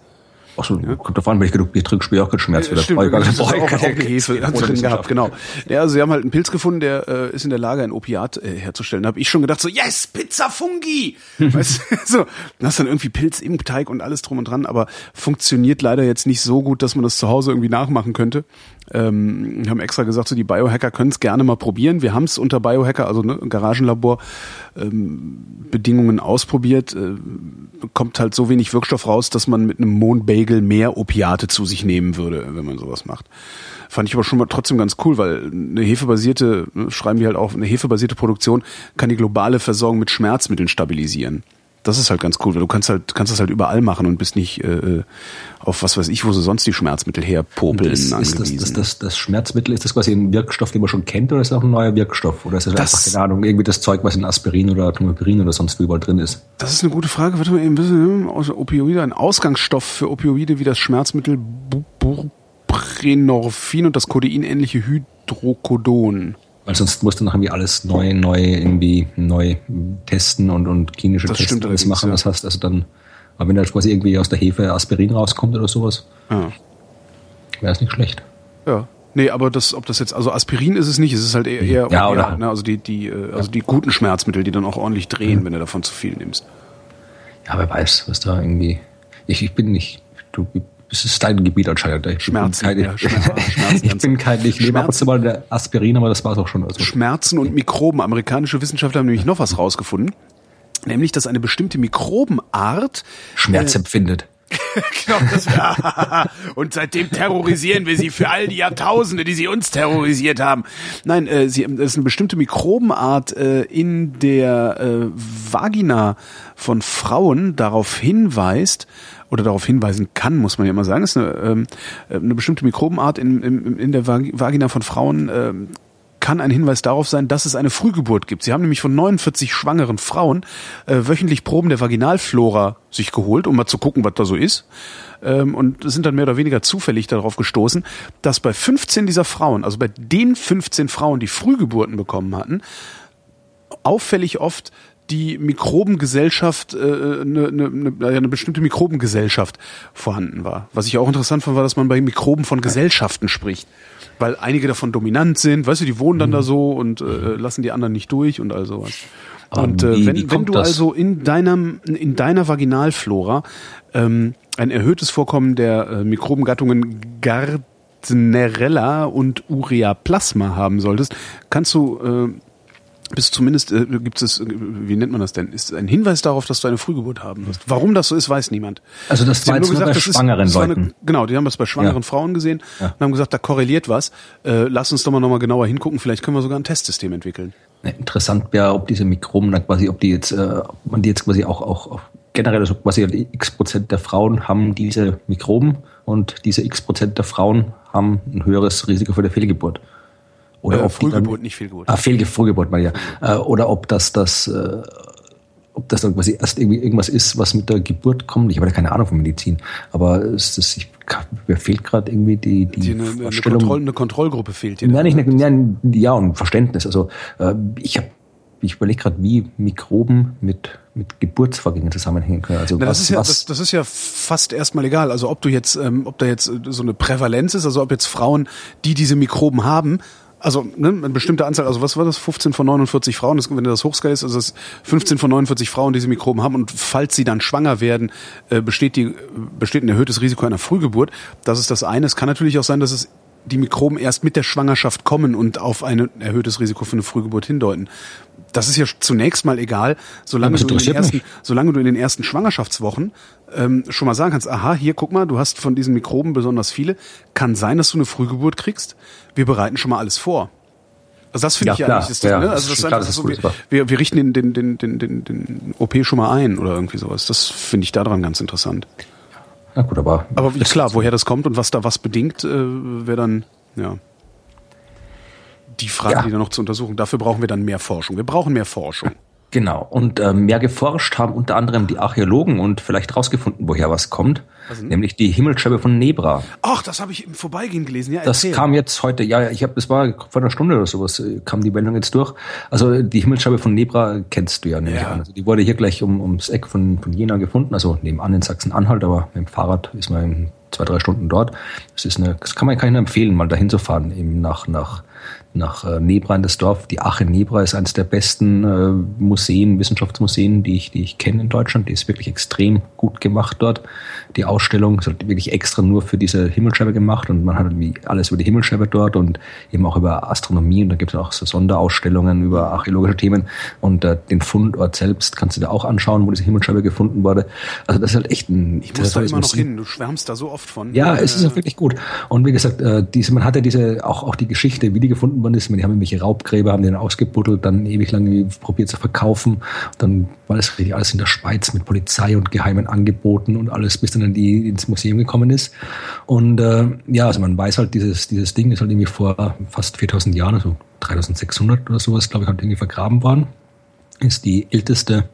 Achso, ja. kommt davon, wenn ich genug Bier trinke, spüre ich auch keinen Schmerz. Ja, stimmt, das, ist auch, auch eine Hefe drin gehabt, genau. Ja, also sie haben halt einen Pilz gefunden, der äh, ist in der Lage, ein Opiat äh, herzustellen. Da habe ich schon gedacht so, yes, Pizza Fungi! weißt du, so, du hast dann irgendwie Pilz im Teig und alles drum und dran, aber funktioniert leider jetzt nicht so gut, dass man das zu Hause irgendwie nachmachen könnte. Ähm, wir haben extra gesagt, so die Biohacker können es gerne mal probieren. Wir haben es unter Biohacker, also ne, Garagenlabor, ähm, Bedingungen ausprobiert. Äh, kommt halt so wenig Wirkstoff raus, dass man mit einem Mondbagel mehr Opiate zu sich nehmen würde, wenn man sowas macht. Fand ich aber schon mal trotzdem ganz cool, weil eine hefebasierte, ne, schreiben wir halt auch, eine hefebasierte Produktion kann die globale Versorgung mit Schmerzmitteln stabilisieren das ist halt ganz cool, weil du kannst halt, kannst das halt überall machen und bist nicht äh, auf was weiß ich, wo sie sonst die Schmerzmittel herpopeln das, angewiesen. Ist das, das, das, Schmerzmittel, ist das quasi ein Wirkstoff, den man schon kennt, oder ist das auch ein neuer Wirkstoff? Oder ist das, das einfach, keine Ahnung, irgendwie das Zeug, was in Aspirin oder Tomapirin oder sonst wo überall drin ist? Das ist eine gute Frage. Warte mal eben ein bisschen, aus Opioide, ein Ausgangsstoff für Opioide wie das Schmerzmittel Buprenorphin und das kodeinähnliche Hydrocodon. Weil sonst musst du noch irgendwie alles neu, neu irgendwie neu testen und, und klinische das Tests alles machen. Ja. Das heißt, also dann, aber wenn da quasi irgendwie aus der Hefe Aspirin rauskommt oder sowas, ja. wäre es nicht schlecht. Ja. Nee, aber das, ob das jetzt, also Aspirin ist es nicht, es ist halt eher, eher ja, oder? Ne, also die, die, äh, also die guten Schmerzmittel, die dann auch ordentlich drehen, mhm. wenn du davon zu viel nimmst. Ja, wer weiß, was da irgendwie. Ich, ich bin nicht, du es ist dein Gebiet anscheinend. Ich Schmerzen, bin kein, ja, Schmerzen, ich bin kein, ich nehme ab und zu mal der Aspirin, aber das war es auch schon. Also. Schmerzen und Mikroben. Amerikanische Wissenschaftler haben nämlich noch was rausgefunden. Nämlich, dass eine bestimmte Mikrobenart Schmerz äh, empfindet. genau, das wär, und seitdem terrorisieren wir sie für all die Jahrtausende, die sie uns terrorisiert haben. Nein, äh, sie, das ist eine bestimmte Mikrobenart äh, in der äh, Vagina von Frauen darauf hinweist, oder darauf hinweisen kann, muss man ja immer sagen. Ist eine, ähm, eine bestimmte Mikrobenart in, in, in der Vagina von Frauen ähm, kann ein Hinweis darauf sein, dass es eine Frühgeburt gibt. Sie haben nämlich von 49 schwangeren Frauen äh, wöchentlich Proben der Vaginalflora sich geholt, um mal zu gucken, was da so ist. Ähm, und sind dann mehr oder weniger zufällig darauf gestoßen, dass bei 15 dieser Frauen, also bei den 15 Frauen, die Frühgeburten bekommen hatten, auffällig oft die Mikrobengesellschaft, äh, eine, eine, eine, eine bestimmte Mikrobengesellschaft vorhanden war. Was ich auch interessant fand, war, dass man bei Mikroben von Gesellschaften spricht. Weil einige davon dominant sind, weißt du, die wohnen dann mhm. da so und äh, lassen die anderen nicht durch und all sowas. Und äh, wie, wenn, wie wenn du das? also in deinem, in deiner Vaginalflora ähm, ein erhöhtes Vorkommen der äh, Mikrobengattungen Gardnerella und Ureaplasma haben solltest, kannst du äh, bist zumindest äh, gibt es, wie nennt man das denn? Ist ein Hinweis darauf, dass du eine Frühgeburt haben wirst. Warum das so ist, weiß niemand. Also das war jetzt nur gesagt, bei schwangeren ist, Leuten. Eine, genau, die haben das bei schwangeren ja. Frauen gesehen ja. und haben gesagt, da korreliert was. Äh, lass uns doch mal nochmal genauer hingucken. Vielleicht können wir sogar ein Testsystem entwickeln. Interessant wäre, ob diese Mikroben dann quasi, ob die jetzt, äh, ob man die jetzt quasi auch, auch, auch generell, also quasi x Prozent der Frauen haben diese Mikroben und diese x Prozent der Frauen haben ein höheres Risiko für eine Fehlgeburt. Oder äh, ob Frühgeburt, dann, nicht Fehlgeburt. Ah, Fehlge Frühgeburt, ich ja. Äh, oder ob das das, äh, ob das dann quasi erst irgendwie irgendwas ist, was mit der Geburt kommt. Ich habe da keine Ahnung von Medizin, aber es ist, ich, mir fehlt gerade irgendwie die die, die eine, Vorstellung. Eine, Kontroll, eine Kontrollgruppe fehlt dir. Nein, nicht, nein, ja und Verständnis. Also äh, ich habe ich überlege gerade, wie Mikroben mit, mit Geburtsvorgängen zusammenhängen können. Also Na, das, was, ist ja, das, das, ist ja fast erstmal egal. Also ob du jetzt, ähm, ob da jetzt so eine Prävalenz ist, also ob jetzt Frauen, die diese Mikroben haben, also ne, eine bestimmte Anzahl, also was war das, 15 von 49 Frauen, das, wenn du das hochskalierst, also das 15 von 49 Frauen diese Mikroben haben und falls sie dann schwanger werden, äh, besteht, die, besteht ein erhöhtes Risiko einer Frühgeburt. Das ist das eine. Es kann natürlich auch sein, dass es die Mikroben erst mit der Schwangerschaft kommen und auf ein erhöhtes Risiko für eine Frühgeburt hindeuten. Das ist ja zunächst mal egal, solange, du in, den ersten, solange du in den ersten Schwangerschaftswochen ähm, schon mal sagen kannst, aha, hier guck mal, du hast von diesen Mikroben besonders viele, kann sein, dass du eine Frühgeburt kriegst. Wir bereiten schon mal alles vor. Also das finde ja, ich ja klar. eigentlich. Ist das, ja, ne? Also das, das, klar, das ist so, wir, wir richten den, den, den, den, den, den OP schon mal ein oder irgendwie sowas. Das finde ich daran ganz interessant. Na gut, aber. Aber klar, woher das kommt und was da was bedingt, äh, wäre dann, ja. Die Frage, ja. die da noch zu untersuchen. Dafür brauchen wir dann mehr Forschung. Wir brauchen mehr Forschung. Genau. Und äh, mehr geforscht haben unter anderem die Archäologen und vielleicht rausgefunden, woher was kommt. Was nämlich die Himmelsscheibe von Nebra. Ach, das habe ich im Vorbeigehen gelesen. Ja, das kam jetzt heute. Ja, ich habe, das war vor einer Stunde oder sowas äh, kam die Meldung jetzt durch. Also die Himmelsscheibe von Nebra kennst du ja nämlich ja. an. Also die wurde hier gleich um, ums Eck von, von Jena gefunden. Also nebenan in Sachsen-Anhalt, aber mit dem Fahrrad ist man in zwei drei Stunden dort. Das ist eine, das kann man nur empfehlen, mal dahin zu fahren, eben nach nach nach äh, Nebra in das Dorf. Die Ache Nebra ist eines der besten äh, Museen, Wissenschaftsmuseen, die ich, die ich kenne in Deutschland. Die ist wirklich extrem gut gemacht dort. Die Ausstellung ist halt wirklich extra nur für diese Himmelscheibe gemacht und man hat irgendwie alles über die Himmelscheibe dort und eben auch über Astronomie und da gibt es auch so Sonderausstellungen über archäologische Themen und äh, den Fundort selbst kannst du dir auch anschauen, wo diese Himmelscheibe gefunden wurde. Also das ist halt echt ein... Ich muss da immer noch hin, du schwärmst da so oft von. Ja, es ist auch wirklich gut. Und wie gesagt, äh, diese, man hat ja diese, auch, auch die Geschichte, wie die gefunden worden ist, die haben irgendwelche Raubgräber, haben den ausgebuddelt, dann ewig lang probiert zu verkaufen. Dann war das richtig alles in der Schweiz mit Polizei und geheimen Angeboten und alles, bis dann die ins Museum gekommen ist. Und äh, ja, also man weiß halt, dieses, dieses Ding ist halt irgendwie vor fast 4000 Jahren, also 3600 oder sowas, glaube ich, halt irgendwie vergraben worden. Ist die älteste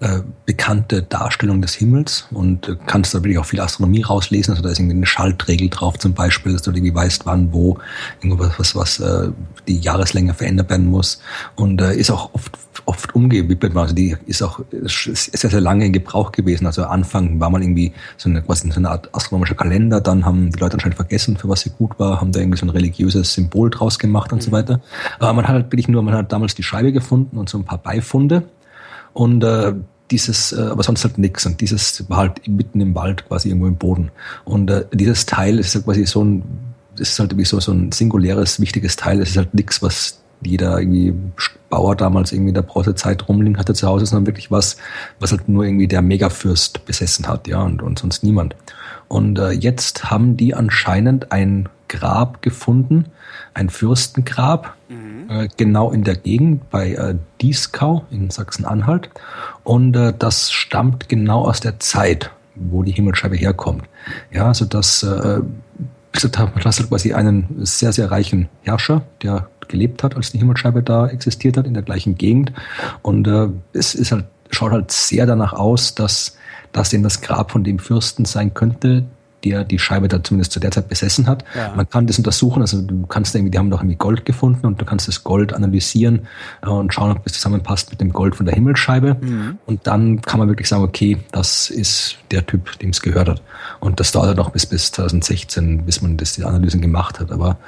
äh, bekannte Darstellung des Himmels und äh, kannst da wirklich auch viel Astronomie rauslesen. Also da ist irgendwie eine Schaltregel drauf zum Beispiel, dass du irgendwie weißt, wann, wo irgendwas, was, was äh, die Jahreslänge verändert werden muss. Und äh, ist auch oft oft umgewippelt Also die ist auch sehr, sehr lange in Gebrauch gewesen. Also Anfang war mal irgendwie so eine, quasi so eine Art astronomischer Kalender, dann haben die Leute anscheinend vergessen, für was sie gut war, haben da irgendwie so ein religiöses Symbol draus gemacht und mhm. so weiter. Aber man hat halt wirklich nur, man hat damals die Scheibe gefunden und so ein paar Beifunde. Und äh, dieses, äh, aber sonst halt nichts. Und dieses war halt mitten im Wald, quasi irgendwo im Boden. Und äh, dieses Teil ist halt quasi so ein, das ist halt wie so, so ein singuläres, wichtiges Teil. Es ist halt nichts, was jeder irgendwie Bauer damals irgendwie in der Bronzezeit rumliegen hatte zu Hause, sondern wirklich was, was halt nur irgendwie der Megafürst besessen hat, ja, und, und sonst niemand. Und äh, jetzt haben die anscheinend ein Grab gefunden, ein Fürstengrab, mhm. äh, genau in der Gegend bei äh, Dieskau in Sachsen-Anhalt. Und äh, das stammt genau aus der Zeit, wo die Himmelscheibe herkommt. Ja, also das, äh, das hat quasi einen sehr, sehr reichen Herrscher, der gelebt hat, als die Himmelscheibe da existiert hat, in der gleichen Gegend. Und äh, es ist halt, schaut halt sehr danach aus, dass das denn das Grab von dem Fürsten sein könnte, der die Scheibe da zumindest zu der Zeit besessen hat. Ja. Man kann das untersuchen, also du kannst irgendwie, die haben doch irgendwie Gold gefunden und du kannst das Gold analysieren äh, und schauen, ob das zusammenpasst mit dem Gold von der Himmelscheibe. Mhm. Und dann kann man wirklich sagen, okay, das ist der Typ, dem es gehört hat. Und das dauert noch bis, bis 2016, bis man das, die Analysen gemacht hat. Aber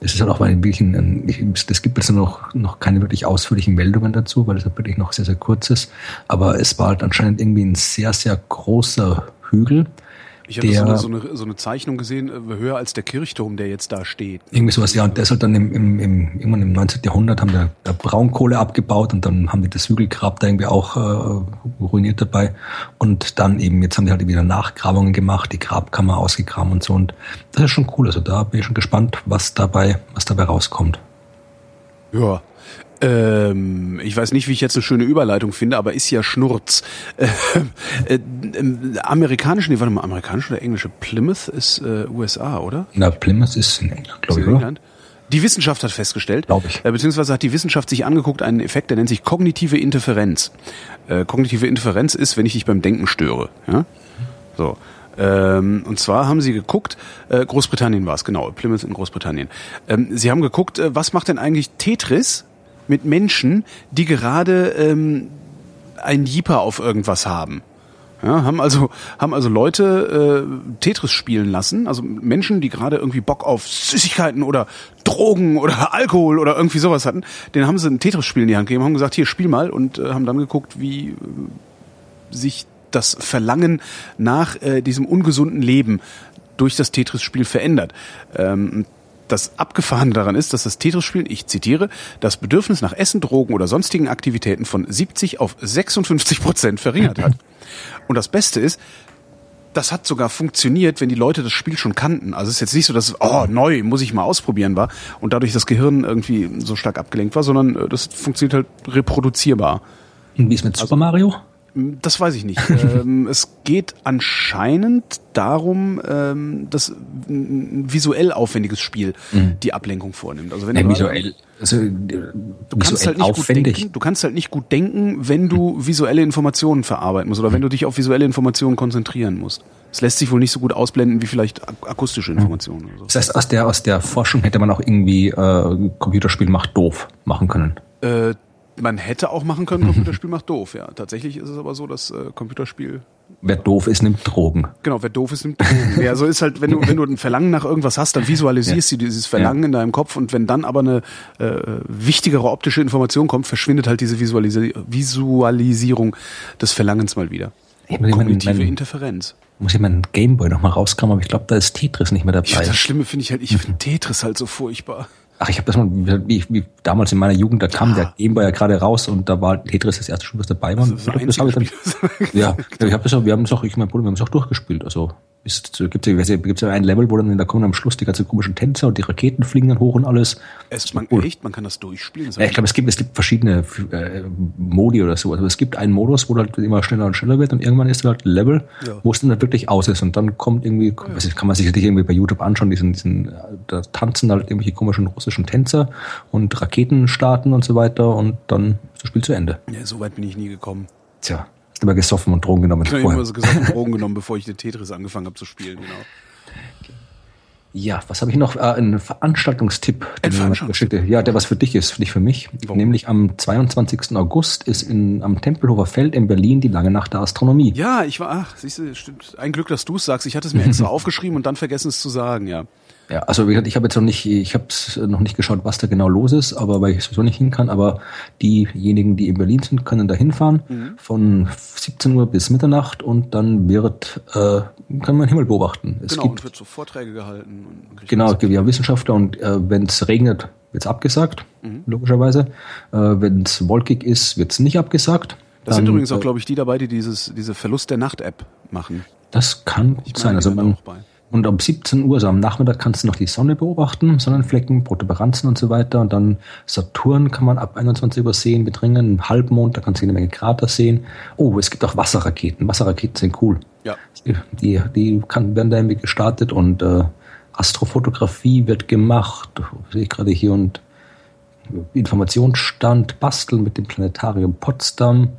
es ist halt auch wirklich ein, das gibt jetzt noch, noch keine wirklich ausführlichen Meldungen dazu, weil es halt wirklich noch sehr, sehr kurz ist. Aber es war halt anscheinend irgendwie ein sehr, sehr großer Hügel ich habe so, eine, so, eine, so eine Zeichnung gesehen, äh, höher als der Kirchturm, der jetzt da steht. Irgendwie sowas, ja. Und der ist halt dann im, im, im, irgendwann im 19. Jahrhundert haben der, der Braunkohle abgebaut und dann haben die das Hügelgrab da irgendwie auch äh, ruiniert dabei. Und dann eben, jetzt haben die halt wieder Nachgrabungen gemacht, die Grabkammer ausgegraben und so. Und das ist schon cool. Also da bin ich schon gespannt, was dabei, was dabei rauskommt. Ja, ähm, ich weiß nicht, wie ich jetzt eine schöne Überleitung finde, aber ist ja Schnurz. Äh, äh, äh, amerikanische, nee, warte mal, amerikanische oder englische? Plymouth ist äh, USA, oder? Na, Plymouth ist in England, glaube ich, England? Die Wissenschaft hat festgestellt, glaube ich, äh, beziehungsweise hat die Wissenschaft sich angeguckt, einen Effekt, der nennt sich kognitive Interferenz. Äh, kognitive Interferenz ist, wenn ich dich beim Denken störe. Ja? So. Ähm, und zwar haben sie geguckt, äh, Großbritannien war es, genau, Plymouth in Großbritannien. Ähm, sie haben geguckt, äh, was macht denn eigentlich Tetris mit Menschen, die gerade ähm, ein Jeeper auf irgendwas haben. Ja, haben also haben also Leute äh, Tetris spielen lassen, also Menschen, die gerade irgendwie Bock auf Süßigkeiten oder Drogen oder Alkohol oder irgendwie sowas hatten, denen haben sie ein Tetris-Spiel in die Hand gegeben, haben gesagt, hier spiel mal und äh, haben dann geguckt, wie äh, sich das Verlangen nach äh, diesem ungesunden Leben durch das Tetris-Spiel verändert. Ähm, das Abgefahrene daran ist, dass das Tetris-Spiel, ich zitiere, das Bedürfnis nach Essen, Drogen oder sonstigen Aktivitäten von 70 auf 56 Prozent verringert hat. Und das Beste ist, das hat sogar funktioniert, wenn die Leute das Spiel schon kannten. Also es ist jetzt nicht so, dass es, oh, neu, muss ich mal ausprobieren war und dadurch das Gehirn irgendwie so stark abgelenkt war, sondern äh, das funktioniert halt reproduzierbar. Wie ist mit Super Mario? Das weiß ich nicht. ähm, es geht anscheinend darum, ähm, dass ein visuell aufwendiges Spiel mhm. die Ablenkung vornimmt. Also wenn ja, visuell, also, du kannst halt nicht aufwendig. gut denken. Du kannst halt nicht gut denken, wenn du visuelle Informationen verarbeiten musst oder wenn du dich auf visuelle Informationen konzentrieren musst. Es lässt sich wohl nicht so gut ausblenden wie vielleicht akustische Informationen. So. Das heißt, aus der aus der Forschung hätte man auch irgendwie äh, Computerspiel macht doof machen können. Äh, man hätte auch machen können, Computerspiel macht doof, ja. Tatsächlich ist es aber so, dass äh, Computerspiel. Wer doof ist, nimmt Drogen. Genau, wer doof ist, nimmt Drogen. ja, so ist halt, wenn du, wenn du ein Verlangen nach irgendwas hast, dann visualisierst ja. du dieses Verlangen ja. in deinem Kopf und wenn dann aber eine äh, wichtigere optische Information kommt, verschwindet halt diese Visualisi Visualisierung des Verlangens mal wieder. Ich muss Kognitive mein, mein, Interferenz. Muss ich meinen Gameboy nochmal rauskramen, aber ich glaube, da ist Tetris nicht mehr dabei. Ja, das Schlimme finde ich halt, ich finde Tetris halt so furchtbar. Ach, ich habe das mal, wie, wie damals in meiner Jugend, da kam ah. der Gameboy ja gerade raus und da war Tetris das erste Spiel, was dabei war. Das, das, das habe ich dann, ja, ich habe das auch, wir haben es auch, ich mein Bruder, wir haben es auch durchgespielt. Also ist, gibt es ja, gibt's ja ein Level, wo dann da kommen am Schluss die ganzen komischen Tänzer und die Raketen fliegen dann hoch und alles. Es, man, cool. echt? Man kann das durchspielen? Das ja, ich glaube, es gibt, es gibt verschiedene äh, Modi oder so. Also es gibt einen Modus, wo halt immer schneller und schneller wird und irgendwann ist halt ein Level, ja. wo es dann halt wirklich aus ist und dann kommt irgendwie, ja. weiß ich, kann man sich sicherlich irgendwie bei YouTube anschauen, diesen, diesen, da tanzen halt irgendwelche komischen russischen Tänzer und Raketen starten und so weiter und dann ist das Spiel zu Ende. Ja, so weit bin ich nie gekommen. Tja. Hast immer gesoffen und Drogen genommen. Ich habe immer so gesoffen und Drogen genommen, bevor ich den Tetris angefangen habe zu spielen, genau. Ja, was habe ich noch? Äh, ein Veranstaltungstipp. Ein Veranstaltungstipp. Ja, der was für dich ist, nicht für mich. Warum? Nämlich am 22. August ist in, am Tempelhofer Feld in Berlin die lange Nacht der Astronomie. Ja, ich war, ach, siehst du, stimmt. Ein Glück, dass du es sagst. Ich hatte es mir extra aufgeschrieben und dann vergessen es zu sagen, ja. Ja, also wie gesagt, ich habe jetzt noch nicht, ich habe noch nicht geschaut, was da genau los ist, aber weil ich sowieso nicht hin kann. Aber diejenigen, die in Berlin sind, können da hinfahren mhm. von 17 Uhr bis Mitternacht und dann wird äh, kann man Himmel beobachten. Es genau, gibt, und wird so Vorträge gehalten. genau, es gibt ja Wissenschaftler und äh, wenn es regnet, wird es abgesagt, mhm. logischerweise. Äh, wenn es wolkig ist, wird es nicht abgesagt. Da sind übrigens auch, äh, glaube ich, die dabei, die dieses, diese Verlust der Nacht-App machen. Das kann gut sein. Also man, und um 17 Uhr, so am Nachmittag, kannst du noch die Sonne beobachten, Sonnenflecken, Protuberanzen und so weiter. Und dann Saturn kann man ab 21 Uhr sehen, mit Ringen, Halbmond, da kannst du eine Menge Krater sehen. Oh, es gibt auch Wasserraketen. Wasserraketen sind cool. Ja. Die, die kann, werden da irgendwie gestartet und äh, Astrofotografie wird gemacht. Sehe ich gerade hier und Informationsstand, Basteln mit dem Planetarium Potsdam.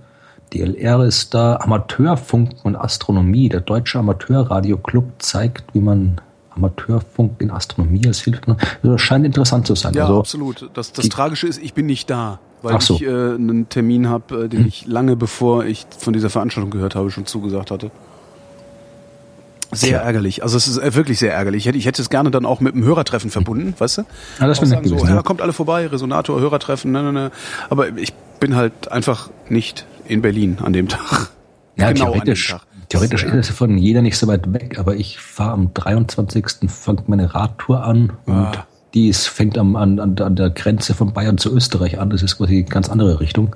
DLR ist da, Amateurfunk und Astronomie. Der Deutsche Amateurradioclub zeigt, wie man Amateurfunk in Astronomie als Hilfe. Also das scheint interessant zu sein. Ja, also, absolut. Das, das Tragische ist, ich bin nicht da, weil so. ich äh, einen Termin habe, äh, den hm. ich lange bevor ich von dieser Veranstaltung gehört habe, schon zugesagt hatte. Sehr Tja. ärgerlich. Also es ist äh, wirklich sehr ärgerlich. Ich hätte, ich hätte es gerne dann auch mit einem Hörertreffen verbunden, weißt du? Ja, das wäre so, gewesen, ja. kommt alle vorbei, Resonator, Hörertreffen, ne, ne, ne. Aber ich bin halt einfach nicht in Berlin an dem Tag. Ja, genau theoretisch, Tag. theoretisch ist es von jeder nicht so weit weg, aber ich fahre am 23. fängt meine Radtour an und ah. die ist, fängt am, an, an, an der Grenze von Bayern zu Österreich an. Das ist quasi eine ganz andere Richtung.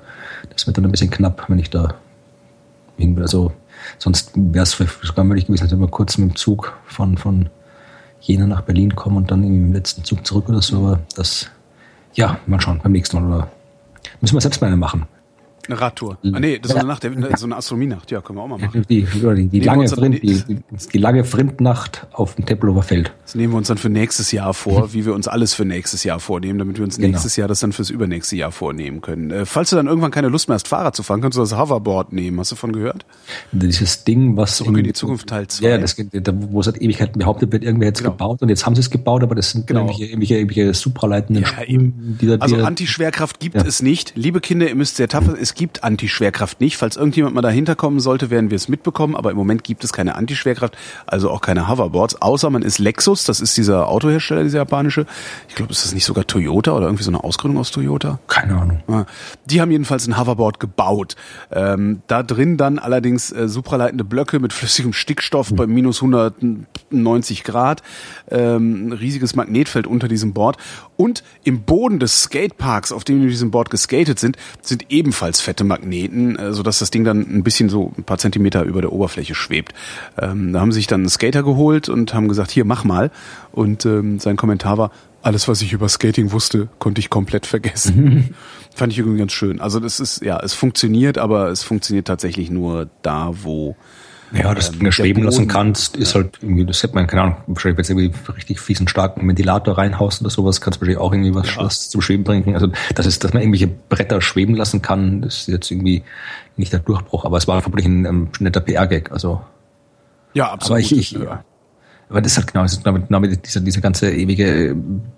Das wird dann ein bisschen knapp, wenn ich da hin will. Also sonst wäre es sogar möglich gewesen, dass wir kurz mit dem Zug von, von Jena nach Berlin kommen und dann irgendwie im letzten Zug zurück oder so. Aber das, ja, mal schauen, beim nächsten Mal. Oder müssen wir selbst mal eine machen. Eine Radtour. Ah, nee, das ist eine Nacht, so eine Astronomienacht. Ja, können wir auch mal machen. Die, die, die lange, Vrind, die, die, lange Vrindnacht auf dem Tempelhofer Feld. Das nehmen wir uns dann für nächstes Jahr vor, wie wir uns alles für nächstes Jahr vornehmen, damit wir uns genau. nächstes Jahr das dann fürs übernächste Jahr vornehmen können. Äh, falls du dann irgendwann keine Lust mehr hast, Fahrrad zu fahren, kannst du das Hoverboard nehmen. Hast du davon gehört? Dieses Ding, was... Zurück in, in die Zukunft Teil 2. Ja, das, wo es seit Ewigkeiten behauptet wird, irgendwer jetzt genau. gebaut und jetzt haben sie es gebaut, aber das sind genau. irgendwelche, irgendwelche, irgendwelche supraleitenden ja, Spuren, die die Also Antischwerkraft gibt ja. es nicht. Liebe Kinder, ihr müsst sehr tapfer, es gibt Antischwerkraft. Nicht. Falls irgendjemand mal dahinter kommen sollte, werden wir es mitbekommen. Aber im Moment gibt es keine Antischwerkraft, also auch keine Hoverboards. Außer man ist Lexus, das ist dieser Autohersteller, dieser japanische. Ich glaube, ist das nicht sogar Toyota oder irgendwie so eine Ausgründung aus Toyota? Keine Ahnung. Die haben jedenfalls ein Hoverboard gebaut. Ähm, da drin dann allerdings äh, supraleitende Blöcke mit flüssigem Stickstoff mhm. bei minus 190 Grad. Ähm, ein riesiges Magnetfeld unter diesem Board. Und im Boden des Skateparks, auf dem wir mit diesem Board geskatet sind, sind ebenfalls fette Magneten äh, sodass das Ding dann ein bisschen so ein paar Zentimeter über der Oberfläche schwebt. Ähm, da haben sich dann einen Skater geholt und haben gesagt, hier, mach mal. Und ähm, sein Kommentar war, Alles, was ich über Skating wusste, konnte ich komplett vergessen. Fand ich irgendwie ganz schön. Also das ist, ja, es funktioniert, aber es funktioniert tatsächlich nur da, wo ja, dass ähm, du schweben lassen kannst, ist ja. halt irgendwie, das hätte man, keine Ahnung, wahrscheinlich wenn du irgendwie richtig fiesen starken Ventilator reinhaust oder sowas, kannst du wahrscheinlich auch irgendwie was, ja. was zum Schweben bringen. Also das ist, dass man irgendwelche Bretter schweben lassen kann, das ist jetzt irgendwie nicht der Durchbruch, aber es war vermutlich ein, ein netter PR-Gag. Also ja, absolut. Aber ich, ich, ja. Aber das ist halt genau, das ist genau dieser, dieser ganze ewige äh,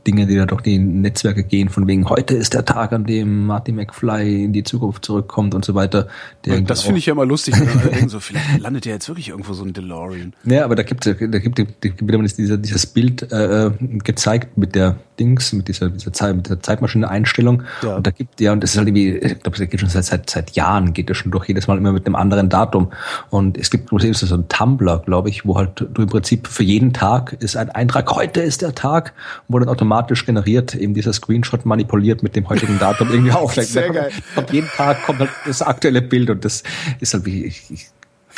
Dinge, die da durch die Netzwerke gehen, von wegen, heute ist der Tag, an dem Marty McFly in die Zukunft zurückkommt und so weiter. das finde ich ja immer lustig, wenn alle denken, so, vielleicht landet ja jetzt wirklich irgendwo so ein DeLorean. Ja, aber da gibt es da gibt, gibt immer dieser, dieses Bild äh, gezeigt mit der Dings, mit dieser, dieser, Zeit, mit dieser Zeitmaschine-Einstellung. Ja. Und da gibt ja, und das ist halt irgendwie, ich glaube, das geht schon seit, seit, seit Jahren, geht das schon durch, jedes Mal immer mit einem anderen Datum. Und es gibt so ein Tumblr, glaube ich, wo halt du im Prinzip für jeden jeden Tag ist ein Eintrag, heute ist der Tag, wo dann automatisch generiert eben dieser Screenshot manipuliert mit dem heutigen Datum irgendwie auflegt. Sehr geil. Und jeden Tag kommt halt das aktuelle Bild und das ist halt wie, ich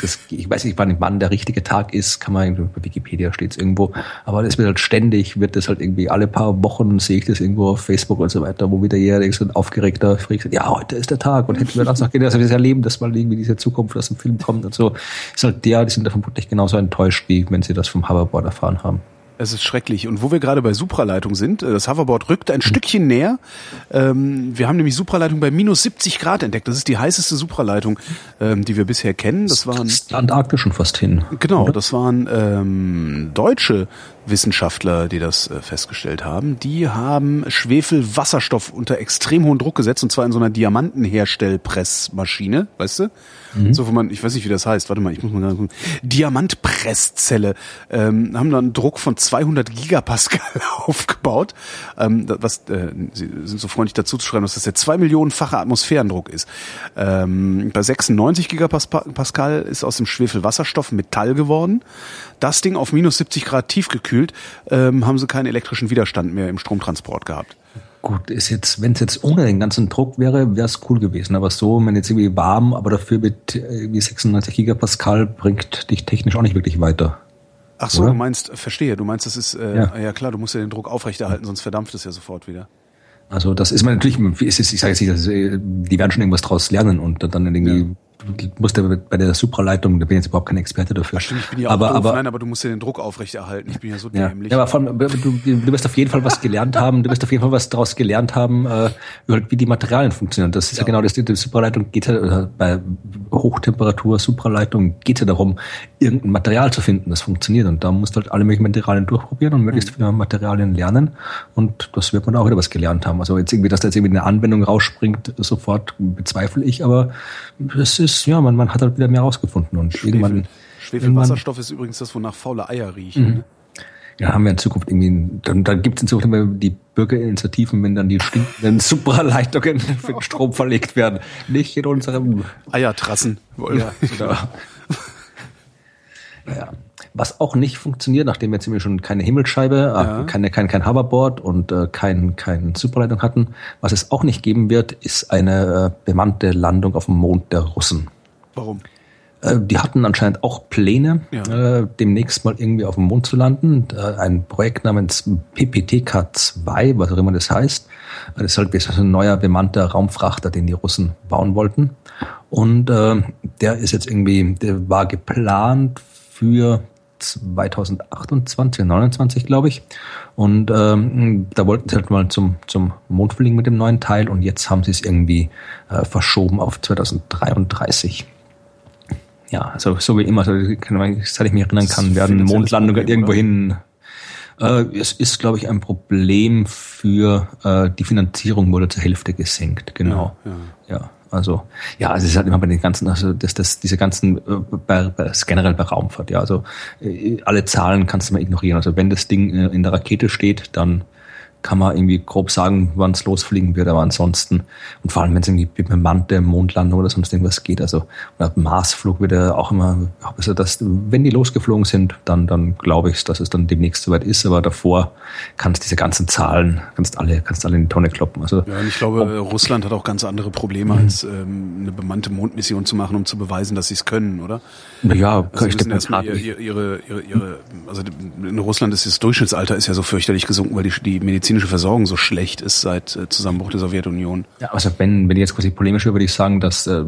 das, ich weiß nicht, wann, wann der richtige Tag ist, kann man, bei Wikipedia steht es irgendwo, aber das wird halt ständig, wird das halt irgendwie alle paar Wochen sehe ich das irgendwo auf Facebook und so weiter, wo wieder jeder so ein aufgeregter Freak sagt, ja, heute ist der Tag und hätten wir das noch gedacht, wir das erleben, dass mal irgendwie diese Zukunft aus dem Film kommt und so. Ist halt der, die sind da vermutlich genauso enttäuscht, wie wenn sie das vom Hoverboard erfahren haben. Es ist schrecklich. Und wo wir gerade bei Supraleitung sind, äh, das Hoverboard rückt ein. Stückchen näher. Ähm, wir haben nämlich Supraleitung bei minus 70 Grad entdeckt. Das ist die heißeste Supraleitung, ähm, die wir bisher kennen. Das waren Antarktis schon fast hin. Genau, oder? das waren ähm, deutsche Wissenschaftler, die das äh, festgestellt haben. Die haben Schwefelwasserstoff unter extrem hohen Druck gesetzt und zwar in so einer Diamantenherstellpressmaschine, weißt du? Mhm. So, wo man, ich weiß nicht, wie das heißt. Warte mal, ich muss mal gucken. Diamantpresszelle. Ähm, haben dann einen Druck von 200 Gigapascal aufgebaut. Ähm, was, äh, Sie sind so freundlich dazu zu schreiben, dass das der zwei Millionenfache Atmosphärendruck ist. Ähm, bei 96 Gigapascal ist aus dem Schwefelwasserstoff Metall geworden. Das Ding auf minus 70 Grad tiefgekühlt, ähm, haben sie keinen elektrischen Widerstand mehr im Stromtransport gehabt. Gut, ist jetzt, wenn es jetzt ohne den ganzen Druck wäre, wäre es cool gewesen. Aber so, wenn jetzt irgendwie warm, aber dafür mit irgendwie 96 Gigapascal bringt dich technisch auch nicht wirklich weiter. Ach so, oder? du meinst, verstehe, du meinst, das ist, äh, ja. ja klar, du musst ja den Druck aufrechterhalten, sonst verdampft es ja sofort wieder. Also das ist man natürlich, ist, ich sage jetzt nicht, dass, äh, die werden schon irgendwas draus lernen und dann irgendwie ja du musst ja bei der Supraleitung, da bin ich jetzt überhaupt kein Experte dafür. Ach stimmt, ich bin ja auch aber, doof. aber, Nein, aber du musst ja den Druck aufrechterhalten. Ich bin ja so ja. dämlich. Ja, aber von, du, du wirst auf jeden Fall was gelernt haben, du wirst auf jeden Fall was daraus gelernt haben, äh, wie die Materialien funktionieren. Das ist ja, ja genau das, die Supraleitung geht ja, bei Hochtemperatur Supraleitung geht ja darum, irgendein Material zu finden, das funktioniert. Und da musst du halt alle möglichen Materialien durchprobieren und möglichst viele Materialien lernen. Und das wird man auch wieder was gelernt haben. Also jetzt irgendwie, dass da jetzt irgendwie eine Anwendung rausspringt, sofort bezweifle ich, aber es ist, ja, man, man hat halt wieder mehr rausgefunden und Schwefel. irgendwann. Schwefelwasserstoff ist übrigens das, wonach faule Eier riechen. Mhm. Ne? Ja, haben wir in Zukunft irgendwie, dann, dann gibt es in Zukunft immer die Bürgerinitiativen, wenn dann die stinkenden Supraleitungen für den Strom verlegt werden. Nicht in unserem Eiertrassen. Ja, genau. Was auch nicht funktioniert, nachdem wir jetzt irgendwie schon keine Himmelsscheibe, äh, ja. keine, kein, kein Hoverboard und äh, kein, kein Superleitung hatten, was es auch nicht geben wird, ist eine äh, bemannte Landung auf dem Mond der Russen. Warum? Äh, die hatten anscheinend auch Pläne, ja. äh, demnächst mal irgendwie auf dem Mond zu landen. Äh, ein Projekt namens PPTK-2, was auch immer das heißt. Das ist halt ein neuer bemannter Raumfrachter, den die Russen bauen wollten. Und äh, der ist jetzt irgendwie, der war geplant für 2028, 29 glaube ich. Und ähm, da wollten sie halt mal zum, zum Mond fliegen mit dem neuen Teil und jetzt haben sie es irgendwie äh, verschoben auf 2033 ja, also so wie immer, seit ich mich erinnern kann, werden Mondlandungen irgendwo hin. Äh, es ist, glaube ich, ein Problem für äh, die Finanzierung wurde zur Hälfte gesenkt, genau. Ja, ja. ja. Also ja, also es ist halt immer bei den ganzen, also das, das, diese ganzen, äh, bei, bei, generell bei Raumfahrt, ja, also äh, alle Zahlen kannst du mal ignorieren. Also wenn das Ding äh, in der Rakete steht, dann kann man irgendwie grob sagen, wann es losfliegen wird, aber ansonsten, und vor allem wenn es irgendwie bemannte Mondlandung oder sonst irgendwas geht, also Marsflug wird ja auch immer, also das, wenn die losgeflogen sind, dann, dann glaube ich, dass es dann demnächst soweit ist, aber davor kannst diese ganzen Zahlen, kannst alle, kannst alle in die Tonne kloppen. Also, ja, und ich glaube, ob, Russland hat auch ganz andere Probleme, mhm. als ähm, eine bemannte Mondmission zu machen, um zu beweisen, dass sie es können, oder? Ja, also ich erstmal ihre, ihre, ihre, ihre, also in Russland ist das Durchschnittsalter ist ja so fürchterlich gesunken, weil die, die Medizin medizinische Versorgung so schlecht ist seit äh, Zusammenbruch der Sowjetunion. Ja, also wenn, wenn ich jetzt quasi polemisch wäre, würde ich sagen, dass äh,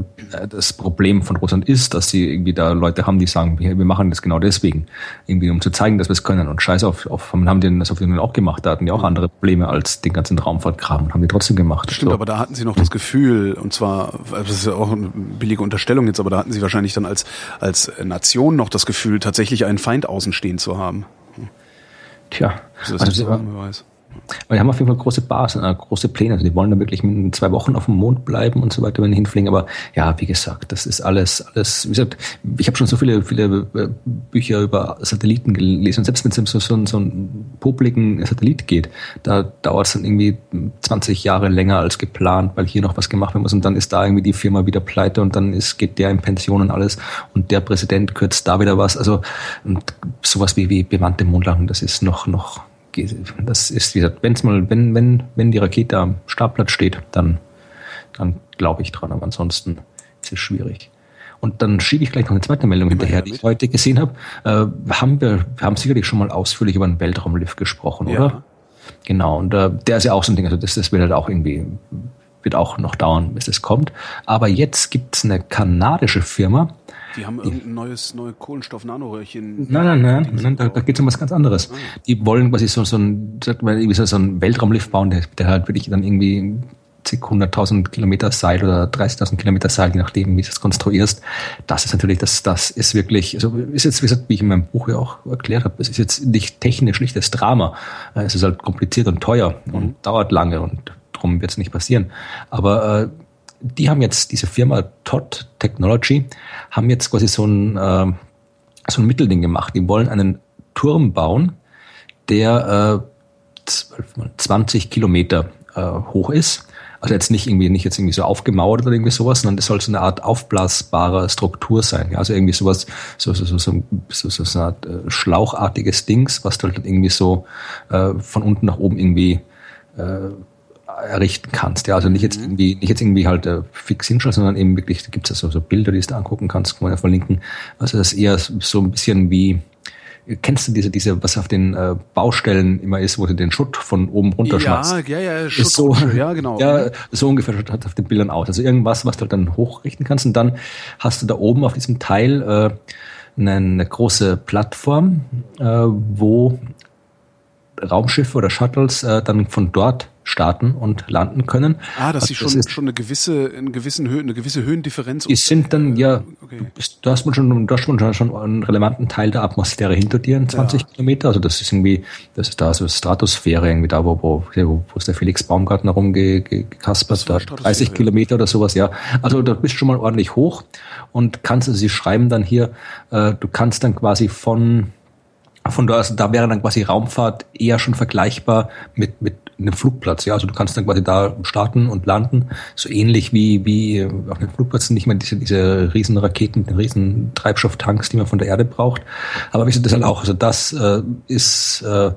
das Problem von Russland ist, dass sie irgendwie da Leute haben, die sagen, wir, wir machen das genau deswegen, irgendwie um zu zeigen, dass wir es können. Und scheiß auf, auf haben die das auf jeden Fall auch gemacht. Da hatten die auch andere Probleme als den ganzen Raumfahrtkram und haben die trotzdem gemacht. Stimmt, so. aber da hatten sie noch das Gefühl, und zwar, das ist ja auch eine billige Unterstellung jetzt, aber da hatten sie wahrscheinlich dann als, als Nation noch das Gefühl, tatsächlich einen Feind außenstehen zu haben. Tja, also, also aber die haben auf jeden Fall große Basen, äh, große Pläne. Also die wollen da wirklich in zwei Wochen auf dem Mond bleiben und so weiter, wenn die hinfliegen. Aber ja, wie gesagt, das ist alles, alles, wie gesagt, ich habe schon so viele, viele äh, Bücher über Satelliten gelesen. Und selbst wenn es so, so, so einen popligen Satellit geht, da dauert es dann irgendwie 20 Jahre länger als geplant, weil hier noch was gemacht werden muss. Und dann ist da irgendwie die Firma wieder pleite und dann ist, geht der in Pension und alles. Und der Präsident kürzt da wieder was. Also sowas wie, wie bemannte Mondlandung, das ist noch, noch das ist, wie gesagt, wenn's mal, wenn, wenn, wenn die Rakete am Startplatz steht, dann, dann glaube ich dran, aber ansonsten ist es schwierig. Und dann schiebe ich gleich noch eine zweite Meldung hinterher, die ich heute gesehen habe. Äh, haben wir, wir haben sicherlich schon mal ausführlich über einen Weltraumlift gesprochen, ja. oder? Genau, und äh, der ist ja auch so ein Ding, also das, das wird halt auch irgendwie, wird auch noch dauern, bis es kommt. Aber jetzt gibt's eine kanadische Firma, die haben irgendein neues, neue Kohlenstoff-Nanoröhrchen. Nein, nein, nein, nein da, da geht es um was ganz anderes. Ah. Die wollen quasi so, so ein, so ein Weltraumlift bauen, der, der halt wirklich dann irgendwie zig hunderttausend Kilometer Seil oder 30.000 Kilometer Seil, je nachdem, wie du es konstruierst. Das ist natürlich, das, das ist wirklich, also ist jetzt, wie gesagt, wie ich in meinem Buch ja auch erklärt habe, es ist jetzt nicht technisch schlichtes Drama. Es ist halt kompliziert und teuer und mhm. dauert lange und darum wird es nicht passieren. Aber äh, die haben jetzt, diese Firma Todd Technology, haben jetzt quasi so ein, äh, so ein Mittelding gemacht. Die wollen einen Turm bauen, der äh, 12 mal 20 Kilometer äh, hoch ist. Also jetzt nicht irgendwie, nicht jetzt irgendwie so aufgemauert oder irgendwie sowas, sondern das soll so eine Art aufblasbare Struktur sein. Ja? Also irgendwie sowas, so, so, so, so, so, so, so eine Art äh, schlauchartiges Dings, was du halt irgendwie so äh, von unten nach oben irgendwie äh, errichten kannst. Ja, also nicht jetzt mhm. irgendwie, nicht jetzt irgendwie halt äh, fix hinschauen, sondern eben wirklich, da gibt es ja so, Bilder, die du da angucken kannst, kann man ja verlinken. Also das ist eher so ein bisschen wie, kennst du diese, diese, was auf den äh, Baustellen immer ist, wo du den Schutt von oben runterschmeißt? Ja, ja, ja, Schutt, so, ja, genau. Ja, so ungefähr schaut das auf den Bildern aus. Also irgendwas, was du halt dann hochrichten kannst und dann hast du da oben auf diesem Teil äh, eine, eine große Plattform, äh, wo Raumschiffe oder Shuttles äh, dann von dort starten und landen können. Ah, dass also sie schon, schon eine gewisse, eine gewissen Höhe, eine gewisse Höhendifferenz. Die sind dann, ja, okay. du hast schon, du hast schon, schon einen relevanten Teil der Atmosphäre hinter dir, 20 ja. Kilometer. Also das ist irgendwie, das ist da so Stratosphäre irgendwie da, wo, wo, wo, wo ist der Felix Baumgartner rumgekaspert, da 30 Kilometer oder sowas, ja. Also da bist du schon mal ordentlich hoch und kannst, also sie schreiben dann hier, äh, du kannst dann quasi von von da, also da wäre dann quasi Raumfahrt eher schon vergleichbar mit, mit einem Flugplatz. Ja, also du kannst dann quasi da starten und landen, so ähnlich wie, wie auf einem Flugplatz nicht mehr diese, diese riesen Raketen, riesen Treibstofftanks, die man von der Erde braucht. Aber wie gesagt, das halt auch, also das äh, ist, äh,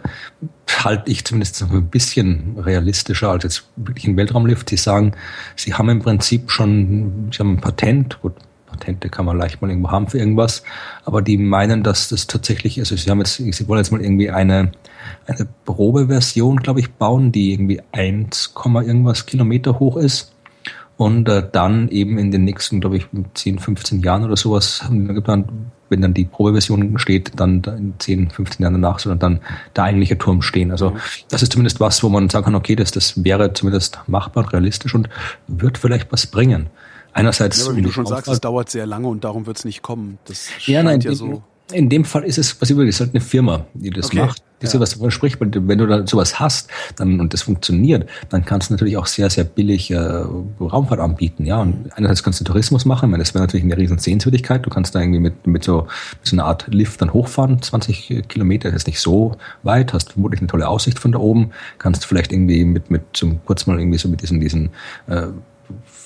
halte ich zumindest ein bisschen realistischer als jetzt wirklich ein Weltraumlift. Sie sagen, sie haben im Prinzip schon, sie haben ein Patent, gut, Patente kann man leicht mal irgendwo haben für irgendwas, aber die meinen, dass das tatsächlich, also sie haben jetzt, sie wollen jetzt mal irgendwie eine, eine Probeversion, glaube ich, bauen, die irgendwie 1, irgendwas Kilometer hoch ist und äh, dann eben in den nächsten, glaube ich, 10, 15 Jahren oder sowas haben die geplant, wenn dann die Probeversion steht, dann in 10, 15 Jahren danach soll dann der eigentliche Turm stehen. Also das ist zumindest was, wo man sagen kann, okay, das, das wäre zumindest machbar realistisch und wird vielleicht was bringen einerseits. Ja, aber wie du schon sagst, es dauert sehr lange und darum wird es nicht kommen. Das ja, nein, ja so. In dem Fall ist es, was ich ist halt eine Firma, die das okay. macht, die ja. sowas davon spricht. Wenn du da sowas hast, dann, und das funktioniert, dann kannst du natürlich auch sehr, sehr billig äh, Raumfahrt anbieten, ja. Und einerseits kannst du Tourismus machen, ich meine, das wäre natürlich eine riesen Sehenswürdigkeit. Du kannst da irgendwie mit, mit so, mit so einer Art Lift dann hochfahren, 20 Kilometer, das ist nicht so weit, hast vermutlich eine tolle Aussicht von da oben, kannst vielleicht irgendwie mit, mit, zum, kurz mal irgendwie so mit diesen, diesen, äh,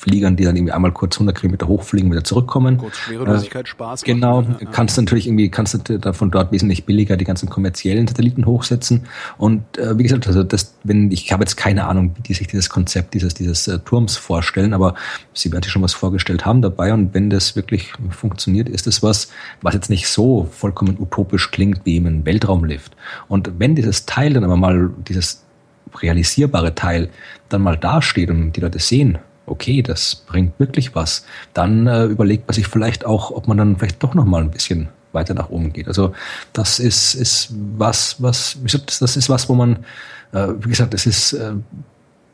Fliegern, die dann irgendwie einmal kurz 100 Kilometer hochfliegen, wieder zurückkommen. Kurz Schwerelosigkeit, äh, Spaß. Genau, machen, ja. kannst du natürlich irgendwie, kannst du davon dort wesentlich billiger die ganzen kommerziellen Satelliten hochsetzen. Und äh, wie gesagt, also das, wenn ich habe jetzt keine Ahnung, wie die sich dieses Konzept dieses dieses äh, Turms vorstellen, aber sie werden sich schon was vorgestellt haben dabei. Und wenn das wirklich funktioniert, ist es was, was jetzt nicht so vollkommen utopisch klingt wie ein Weltraumlift. Und wenn dieses Teil dann aber mal dieses realisierbare Teil dann mal dasteht und die Leute sehen, okay, das bringt wirklich was, dann äh, überlegt man sich vielleicht auch, ob man dann vielleicht doch noch mal ein bisschen weiter nach oben geht. Also das ist, ist was, was, das ist was, wo man, äh, wie gesagt, das ist, äh,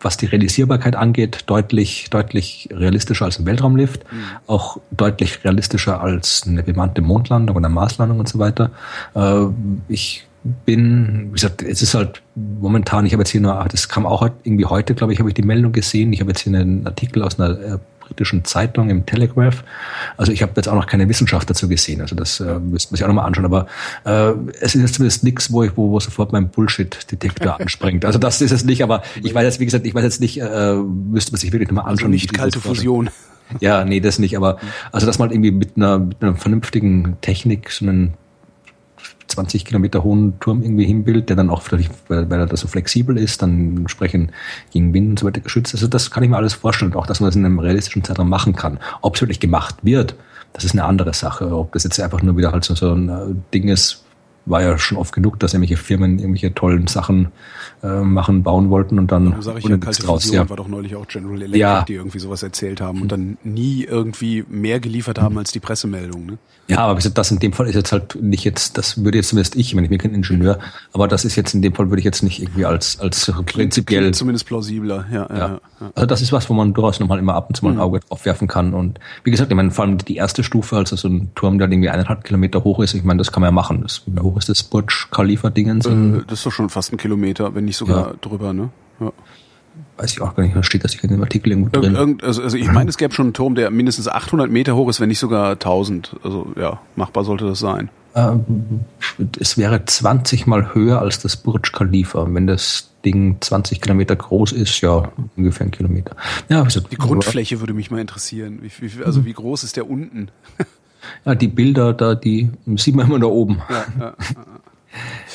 was die Realisierbarkeit angeht, deutlich, deutlich realistischer als ein Weltraumlift, mhm. auch deutlich realistischer als eine bemannte Mondlandung oder Marslandung und so weiter. Äh, ich bin, wie gesagt, es ist halt momentan, ich habe jetzt hier nur, das kam auch irgendwie heute, glaube ich, habe ich die Meldung gesehen. Ich habe jetzt hier einen Artikel aus einer äh, britischen Zeitung im Telegraph. Also ich habe jetzt auch noch keine Wissenschaft dazu gesehen. Also das äh, müsste man sich auch nochmal anschauen. Aber äh, es ist jetzt zumindest nichts, wo ich, wo, wo sofort mein Bullshit-Detektor anspringt. Also das ist es nicht, aber ich weiß jetzt, wie gesagt, ich weiß jetzt nicht, äh, müsste man sich wirklich nochmal also anschauen. Also nicht kalte Fusion. Ja, nee, das nicht, aber also dass man irgendwie mit einer, mit einer vernünftigen Technik so einen 20 Kilometer hohen Turm irgendwie hinbildet, der dann auch, weil, weil er da so flexibel ist, dann entsprechend gegen Wind und so weiter geschützt. Also das kann ich mir alles vorstellen, auch dass man das in einem realistischen Zeitraum machen kann. Ob es wirklich gemacht wird, das ist eine andere Sache. Ob das jetzt einfach nur wieder halt so, so ein äh, Ding ist, war ja schon oft genug, dass irgendwelche Firmen irgendwelche tollen Sachen äh, machen, bauen wollten und dann ja, sag ich ja, kalte draus, Fusion ja. war doch neulich auch General Electric, ja. die irgendwie sowas erzählt haben und dann nie irgendwie mehr geliefert haben als die Pressemeldung. Ne? Ja, aber das in dem Fall ist jetzt halt nicht jetzt, das würde jetzt zumindest ich, wenn ich mir kein Ingenieur, aber das ist jetzt in dem Fall würde ich jetzt nicht irgendwie als als prinzipiell Klingt zumindest plausibler. Ja, ja. ja. Also das ist was, wo man durchaus nochmal immer ab und zu mal ein mhm. Auge drauf werfen kann und wie gesagt, ich meine vor allem die erste Stufe, also so ein Turm, der irgendwie eineinhalb Kilometer hoch ist, ich meine, das kann man ja machen. Das, wie hoch ist das Burj Khalifa Dingens? Äh, das ist doch schon fast ein Kilometer, wenn nicht sogar ja. drüber, ne? Ja weiß ich auch gar nicht, was steht das hier in dem Artikel irgendwo drin. Irgend, also, also ich meine, es gäbe schon einen Turm, der mindestens 800 Meter hoch ist, wenn nicht sogar 1000. Also ja, machbar sollte das sein. Ähm, es wäre 20 mal höher als das Burj Khalifa. Wenn das Ding 20 Kilometer groß ist, ja, ungefähr ein Kilometer. Ja, also, die Grundfläche würde mich mal interessieren. Wie, wie, also wie groß ist der unten? Ja, die Bilder da, die sieht man immer da oben. Ja, ja, ja.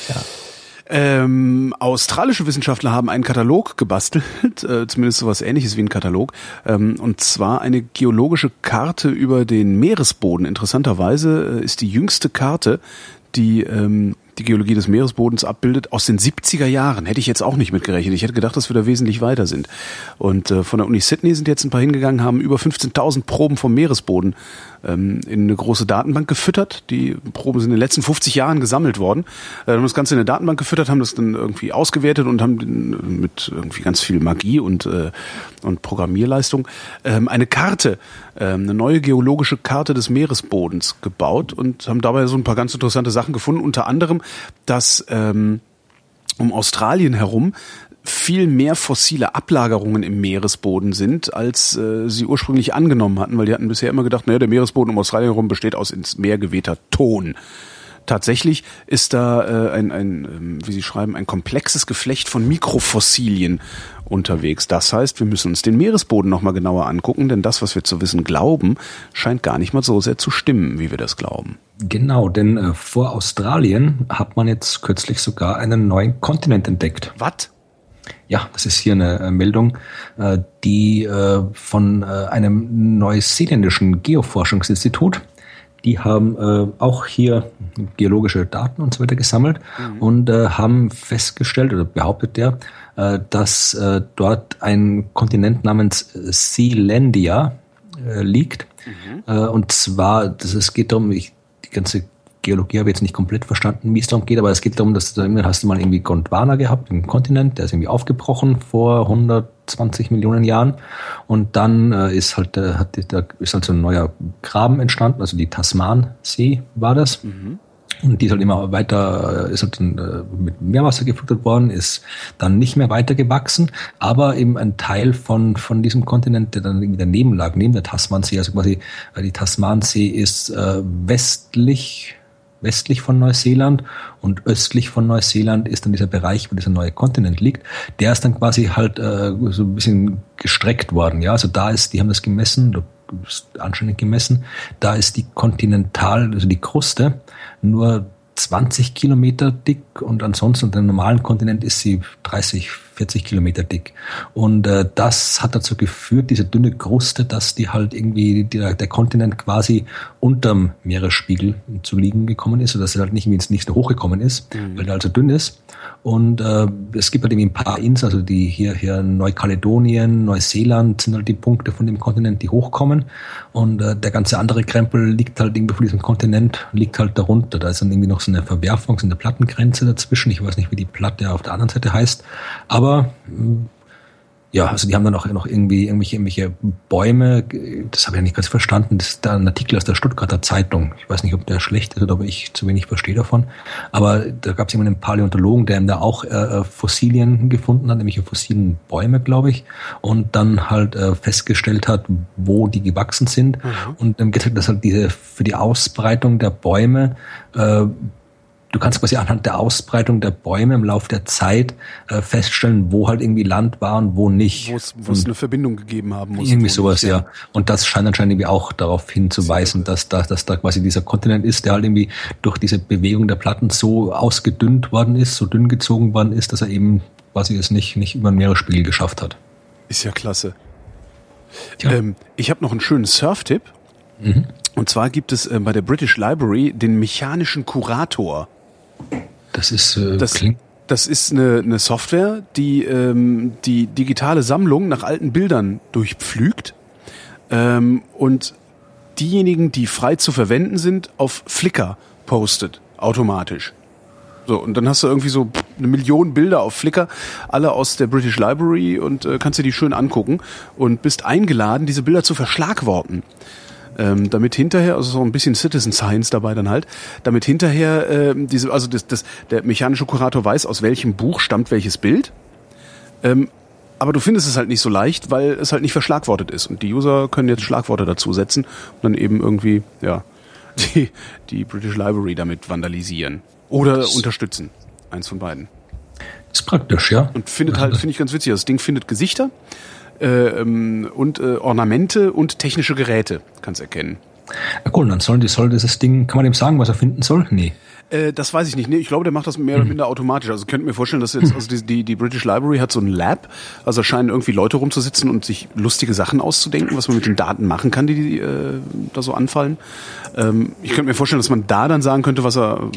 ja. Ähm, australische Wissenschaftler haben einen Katalog gebastelt, äh, zumindest sowas ähnliches wie ein Katalog, ähm, und zwar eine geologische Karte über den Meeresboden. Interessanterweise äh, ist die jüngste Karte, die ähm, die Geologie des Meeresbodens abbildet, aus den 70er Jahren. Hätte ich jetzt auch nicht mitgerechnet. Ich hätte gedacht, dass wir da wesentlich weiter sind. Und äh, von der Uni Sydney sind jetzt ein paar hingegangen, haben über 15.000 Proben vom Meeresboden ähm, in eine große Datenbank gefüttert. Die Proben sind in den letzten 50 Jahren gesammelt worden. Äh, haben das Ganze in eine Datenbank gefüttert, haben das dann irgendwie ausgewertet und haben mit irgendwie ganz viel Magie und, äh, und Programmierleistung ähm, eine Karte, ähm, eine neue geologische Karte des Meeresbodens gebaut und haben dabei so ein paar ganz interessante Sachen gefunden. Unter anderem, dass ähm, um Australien herum viel mehr fossile Ablagerungen im Meeresboden sind, als äh, sie ursprünglich angenommen hatten, weil die hatten bisher immer gedacht, naja, der Meeresboden um Australien herum besteht aus ins Meer gewehter Ton. Tatsächlich ist da äh, ein, ein, ähm, wie Sie schreiben, ein komplexes Geflecht von Mikrofossilien unterwegs. Das heißt, wir müssen uns den Meeresboden nochmal genauer angucken, denn das, was wir zu wissen glauben, scheint gar nicht mal so sehr zu stimmen, wie wir das glauben. Genau, denn äh, vor Australien hat man jetzt kürzlich sogar einen neuen Kontinent entdeckt. Was? Ja, das ist hier eine äh, Meldung, äh, die äh, von einem neuseeländischen Geoforschungsinstitut, die haben auch hier geologische Daten und so weiter gesammelt mhm. und haben festgestellt oder behauptet der, dass dort ein Kontinent namens Sealandia liegt. Mhm. Und zwar, das, es geht darum, ich, die ganze Geologie habe ich jetzt nicht komplett verstanden, wie es darum geht, aber es geht darum, dass du hast du mal irgendwie Gondwana gehabt, einen Kontinent, der ist irgendwie aufgebrochen vor 120 Millionen Jahren und dann äh, ist halt äh, hat da ist halt so ein neuer Graben entstanden, also die Tasmansee war das. Mhm. Und die ist halt immer weiter, äh, ist halt äh, mit Meerwasser gefüttert worden, ist dann nicht mehr weiter gewachsen, aber eben ein Teil von, von diesem Kontinent, der dann irgendwie daneben lag, neben der Tasmansee, also quasi, äh, die Tasmansee ist äh, westlich westlich von Neuseeland und östlich von Neuseeland ist dann dieser Bereich, wo dieser neue Kontinent liegt. Der ist dann quasi halt äh, so ein bisschen gestreckt worden. Ja, also da ist, die haben das gemessen, anscheinend gemessen, da ist die Kontinental, also die Kruste, nur 20 Kilometer dick und ansonsten dem normalen Kontinent ist sie 30, 40 Kilometer dick. Und äh, das hat dazu geführt, diese dünne Kruste, dass die halt irgendwie der, der Kontinent quasi unterm Meeresspiegel zu liegen gekommen ist, oder dass er halt nicht ins nächste hochgekommen ist, mhm. weil er also dünn ist. Und äh, es gibt halt irgendwie ein paar Inseln, also die hier, hier Neukaledonien, Neuseeland sind halt die Punkte von dem Kontinent, die hochkommen. Und äh, der ganze andere Krempel liegt halt irgendwie von diesem Kontinent, liegt halt darunter. Da ist dann irgendwie noch so eine Verwerfung, so eine Plattengrenze dazwischen. Ich weiß nicht, wie die Platte auf der anderen Seite heißt. Aber ja, also die haben dann auch noch irgendwie irgendwelche, irgendwelche Bäume, das habe ich ja nicht ganz verstanden. Das ist da ein Artikel aus der Stuttgarter Zeitung. Ich weiß nicht, ob der schlecht ist oder ob ich zu wenig verstehe davon. Aber da gab es jemanden, einen Paläontologen, der da auch äh, äh, Fossilien gefunden hat, nämlich fossilen Bäume, glaube ich, und dann halt äh, festgestellt hat, wo die gewachsen sind. Mhm. Und dann gesagt, dass halt diese für die Ausbreitung der Bäume äh, du kannst quasi anhand der Ausbreitung der Bäume im Laufe der Zeit äh, feststellen, wo halt irgendwie Land war und wo nicht. Wo es eine Verbindung gegeben haben muss. Irgendwie sowas, nicht, ja. Und das scheint anscheinend irgendwie auch darauf hinzuweisen, dass, dass, dass da quasi dieser Kontinent ist, der halt irgendwie durch diese Bewegung der Platten so ausgedünnt worden ist, so dünn gezogen worden ist, dass er eben quasi es nicht, nicht über den Meeresspiegel geschafft hat. Ist ja klasse. Ähm, ich habe noch einen schönen Surf-Tipp. Mhm. Und zwar gibt es äh, bei der British Library den mechanischen Kurator. Das ist äh, das, klingt das ist eine, eine Software, die ähm, die digitale Sammlung nach alten Bildern durchpflügt ähm, und diejenigen, die frei zu verwenden sind, auf Flickr postet automatisch. So, und dann hast du irgendwie so eine Million Bilder auf Flickr, alle aus der British Library und äh, kannst dir die schön angucken und bist eingeladen, diese Bilder zu verschlagworten ähm, damit hinterher, also so ein bisschen Citizen Science dabei dann halt, damit hinterher äh, diese, also das, das, der mechanische Kurator weiß, aus welchem Buch stammt welches Bild. Ähm, aber du findest es halt nicht so leicht, weil es halt nicht verschlagwortet ist. Und die User können jetzt Schlagworte dazusetzen und dann eben irgendwie, ja, die, die British Library damit vandalisieren. Oder das unterstützen. Eins von beiden. Ist praktisch, ja. Und findet halt, finde ich ganz witzig, das Ding findet Gesichter ähm, und äh, Ornamente und technische Geräte kannst erkennen. Ja, cool, dann soll, soll dieses Ding, kann man dem sagen, was er finden soll? Nee. Äh, das weiß ich nicht. Nee, ich glaube, der macht das mehr oder hm. minder automatisch. Also könnt mir vorstellen, dass jetzt, also die, die, die British Library hat so ein Lab, also scheinen irgendwie Leute rumzusitzen und sich lustige Sachen auszudenken, was man mit den Daten machen kann, die, die äh, da so anfallen. Ähm, ich könnte mir vorstellen, dass man da dann sagen könnte, was er,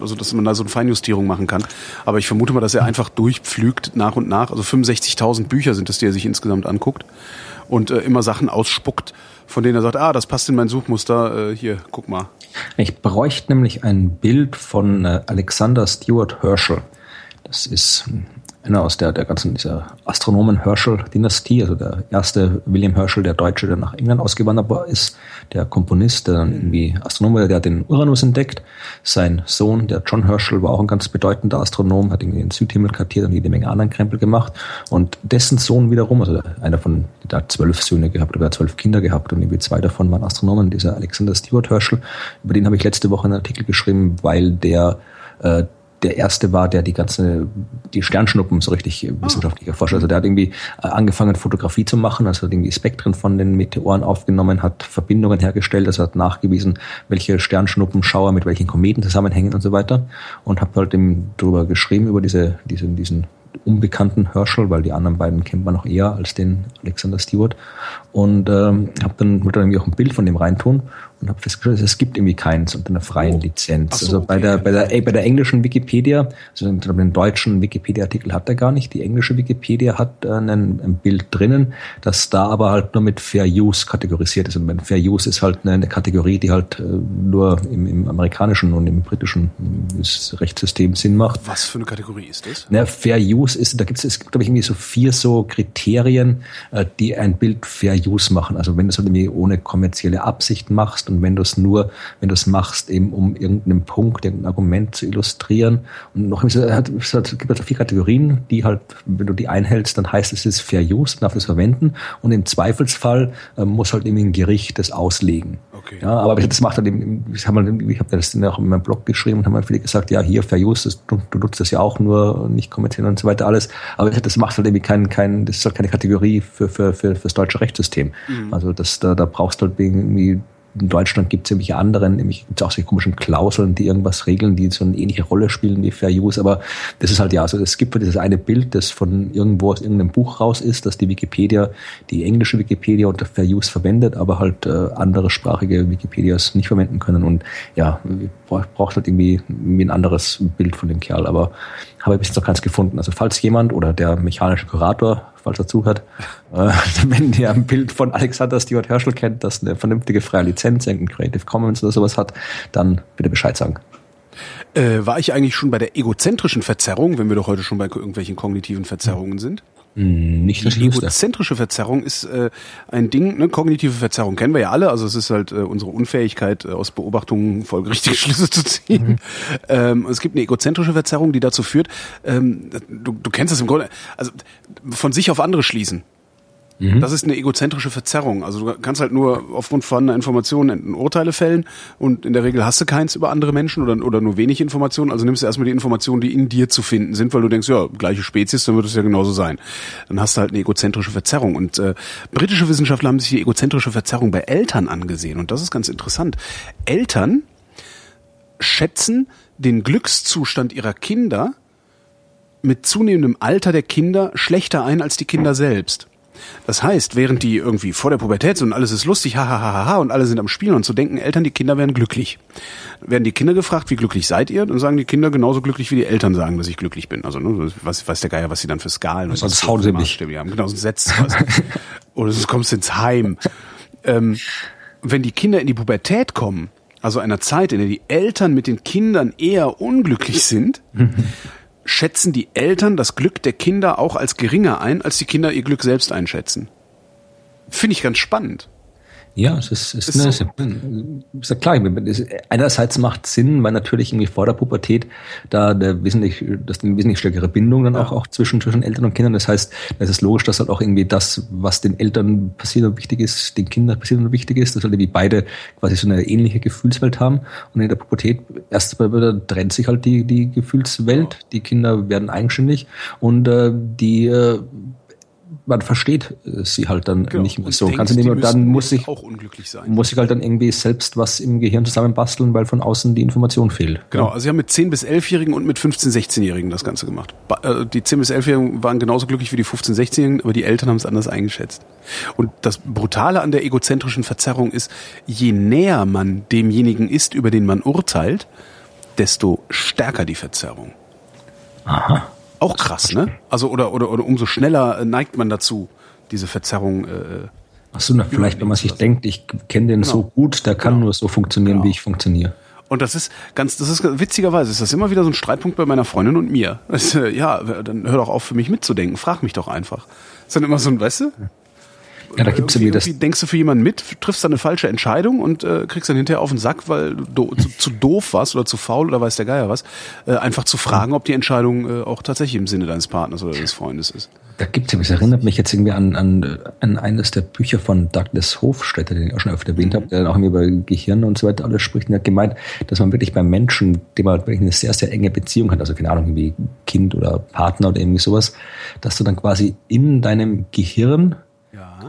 also dass man da so eine Feinjustierung machen kann. Aber ich vermute mal, dass er einfach durchpflügt nach und nach. Also 65.000 Bücher sind es, die er sich insgesamt anguckt und äh, immer Sachen ausspuckt, von denen er sagt, ah, das passt in mein Suchmuster, äh, hier, guck mal. Ich bräuchte nämlich ein Bild von äh, Alexander Stewart Herschel. Das ist einer aus der, der ganzen dieser Astronomen-Herschel-Dynastie, also der erste William Herschel, der Deutsche, der nach England ausgewandert war, ist, der Komponist, der dann irgendwie Astronom war, der hat den Uranus entdeckt. Sein Sohn, der John Herschel, war auch ein ganz bedeutender Astronom, hat irgendwie den Südhimmel kartiert und jede Menge anderen Krempel gemacht. Und dessen Sohn wiederum, also einer von, der hat zwölf Söhne gehabt oder zwölf Kinder gehabt und irgendwie zwei davon waren Astronomen, dieser Alexander Stewart Herschel. Über den habe ich letzte Woche einen Artikel geschrieben, weil der äh, der erste war, der die ganze, die Sternschnuppen so richtig ah. wissenschaftlich erforscht. Also der hat irgendwie äh, angefangen, Fotografie zu machen, also hat irgendwie Spektren von den Meteoren aufgenommen, hat Verbindungen hergestellt, also hat nachgewiesen, welche Sternschnuppenschauer mit welchen Kometen zusammenhängen und so weiter. Und habe halt eben darüber geschrieben, über diese, diesen, diesen unbekannten Herschel, weil die anderen beiden kennt man noch eher als den Alexander Stewart. Und ähm, habe dann, wollte dann irgendwie auch ein Bild von dem reintun und habe festgestellt, es gibt irgendwie keins unter einer freien oh. Lizenz. So, also okay. bei der bei der bei der englischen Wikipedia, also den deutschen Wikipedia-Artikel hat er gar nicht. Die englische Wikipedia hat äh, ein, ein Bild drinnen, das da aber halt nur mit Fair Use kategorisiert ist. Und Fair Use ist halt eine, eine Kategorie, die halt äh, nur im, im amerikanischen und im britischen äh, Rechtssystem Sinn macht. Was für eine Kategorie ist das? Na, Fair Use ist, da gibt es, es gibt glaube ich irgendwie so vier so Kriterien, äh, die ein Bild Fair Use machen. Also wenn du es halt irgendwie ohne kommerzielle Absicht machst und wenn du es nur, wenn du es machst, eben um irgendeinen Punkt, irgendein Argument zu illustrieren. Und noch es gibt also vier Kategorien, die halt, wenn du die einhältst, dann heißt es, es ist Fair Use, darf es verwenden. Und im Zweifelsfall äh, muss halt irgendwie ein Gericht das auslegen. Okay. Ja, aber das macht halt eben, ich habe hab das auch in meinem Blog geschrieben und haben halt viele gesagt, ja, hier Fair Use, das, du, du, nutzt das ja auch nur nicht kommerziell und so weiter alles. Aber das macht halt irgendwie kein, kein, das ist halt keine Kategorie für, für, für, für das deutsche Rechtssystem. Mhm. Also das, da, da brauchst du halt irgendwie in Deutschland gibt es nämlich anderen, nämlich gibt es auch solche komischen Klauseln, die irgendwas regeln, die so eine ähnliche Rolle spielen wie Fair Use. Aber das ist halt ja, also es gibt dieses eine Bild, das von irgendwo aus irgendeinem Buch raus ist, dass die Wikipedia, die englische Wikipedia unter Fair Use verwendet, aber halt äh, andere sprachige Wikipedias nicht verwenden können. Und ja, braucht halt irgendwie, irgendwie ein anderes Bild von dem Kerl. Aber habe ich bis jetzt noch keins gefunden. Also falls jemand oder der mechanische Kurator, falls er zuhört, äh, wenn ihr ein Bild von Alexander Stewart Herschel kennt, das eine vernünftige freie Lizenz, irgendein Creative Commons oder sowas hat, dann bitte Bescheid sagen. Äh, war ich eigentlich schon bei der egozentrischen Verzerrung, wenn wir doch heute schon bei irgendwelchen kognitiven Verzerrungen sind? Hm, nicht das Die egozentrische Verzerrung ist äh, ein Ding, ne, kognitive Verzerrung kennen wir ja alle, also es ist halt äh, unsere Unfähigkeit, äh, aus Beobachtungen folgerichtige Schlüsse zu ziehen. Mhm. Ähm, es gibt eine egozentrische Verzerrung, die dazu führt, ähm, du, du kennst es im Grunde, also von sich auf andere schließen. Mhm. Das ist eine egozentrische Verzerrung. Also du kannst halt nur aufgrund von Informationen Urteile fällen und in der Regel hast du keins über andere Menschen oder, oder nur wenig Informationen. Also nimmst du erstmal die Informationen, die in dir zu finden sind, weil du denkst, ja, gleiche Spezies, dann wird es ja genauso sein. Dann hast du halt eine egozentrische Verzerrung. Und äh, britische Wissenschaftler haben sich die egozentrische Verzerrung bei Eltern angesehen. Und das ist ganz interessant. Eltern schätzen den Glückszustand ihrer Kinder mit zunehmendem Alter der Kinder schlechter ein als die Kinder selbst. Das heißt, während die irgendwie vor der Pubertät sind und alles ist lustig, hahaha, und alle sind am Spielen und so denken Eltern, die Kinder wären glücklich. Werden die Kinder gefragt, wie glücklich seid ihr? Dann sagen die Kinder genauso glücklich, wie die Eltern sagen, dass ich glücklich bin. Also, ne, was weiß der Geier, was sie dann für Skalen und was hauen sie mich. haben. Genau, sonst setzt was. Oder sonst kommst du ins Heim. Ähm, wenn die Kinder in die Pubertät kommen, also einer Zeit, in der die Eltern mit den Kindern eher unglücklich sind, schätzen die Eltern das Glück der Kinder auch als geringer ein, als die Kinder ihr Glück selbst einschätzen. Finde ich ganz spannend. Ja, es ist, ist, ist, eine, so. ist ja klar. Einerseits macht Sinn, weil natürlich irgendwie vor der Pubertät da der wesentlich, das eine wesentlich stärkere Bindung dann ja. auch, auch zwischen, zwischen Eltern und Kindern. Das heißt, es ist logisch, dass halt auch irgendwie das, was den Eltern passiert und wichtig ist, den Kindern passiert und wichtig ist, dass halt irgendwie beide quasi so eine ähnliche Gefühlswelt haben. Und in der Pubertät erst mal trennt sich halt die, die Gefühlswelt. Ja. Die Kinder werden eigenständig und äh, die äh, man versteht äh, sie halt dann genau. nicht mehr so. Denkst, Kannst du und dann muss ich auch unglücklich sein. Muss ich halt dann irgendwie selbst was im Gehirn zusammenbasteln, weil von außen die Information fehlt. Genau, also sie haben mit 10 bis 11-Jährigen und mit 15, 16-Jährigen das Ganze gemacht. Äh, die 10 bis 11-Jährigen waren genauso glücklich wie die 15, 16-Jährigen, aber die Eltern haben es anders eingeschätzt. Und das Brutale an der egozentrischen Verzerrung ist, je näher man demjenigen ist, über den man urteilt, desto stärker die Verzerrung. Aha. Auch krass, ne? Also oder oder oder umso schneller äh, neigt man dazu, diese Verzerrung. Äh, Ach so, na, vielleicht, wenn man sich denkt, ich kenne den genau. so gut, der kann genau. nur so funktionieren, genau. wie ich funktioniere. Und das ist ganz, das ist witzigerweise, ist das immer wieder so ein Streitpunkt bei meiner Freundin und mir. Das, äh, ja, dann hör doch auf, für mich mitzudenken. Frag mich doch einfach. Das ist dann immer so ein, weißt du? Ja, da gibt's irgendwie, irgendwie das. Denkst du für jemanden mit, triffst dann eine falsche Entscheidung und äh, kriegst dann hinterher auf den Sack, weil du zu, zu doof warst oder zu faul oder weiß der Geier was, äh, einfach zu fragen, ob die Entscheidung äh, auch tatsächlich im Sinne deines Partners oder deines Freundes ist. Da gibt's es erinnert mich jetzt irgendwie an, an, an eines der Bücher von Douglas Hofstetter, den ich auch schon öfter erwähnt habe, der dann auch über Gehirn und so weiter alles spricht. Und er hat gemeint, dass man wirklich beim Menschen, dem man wirklich eine sehr, sehr enge Beziehung hat, also keine Ahnung, wie Kind oder Partner oder irgendwie sowas, dass du dann quasi in deinem Gehirn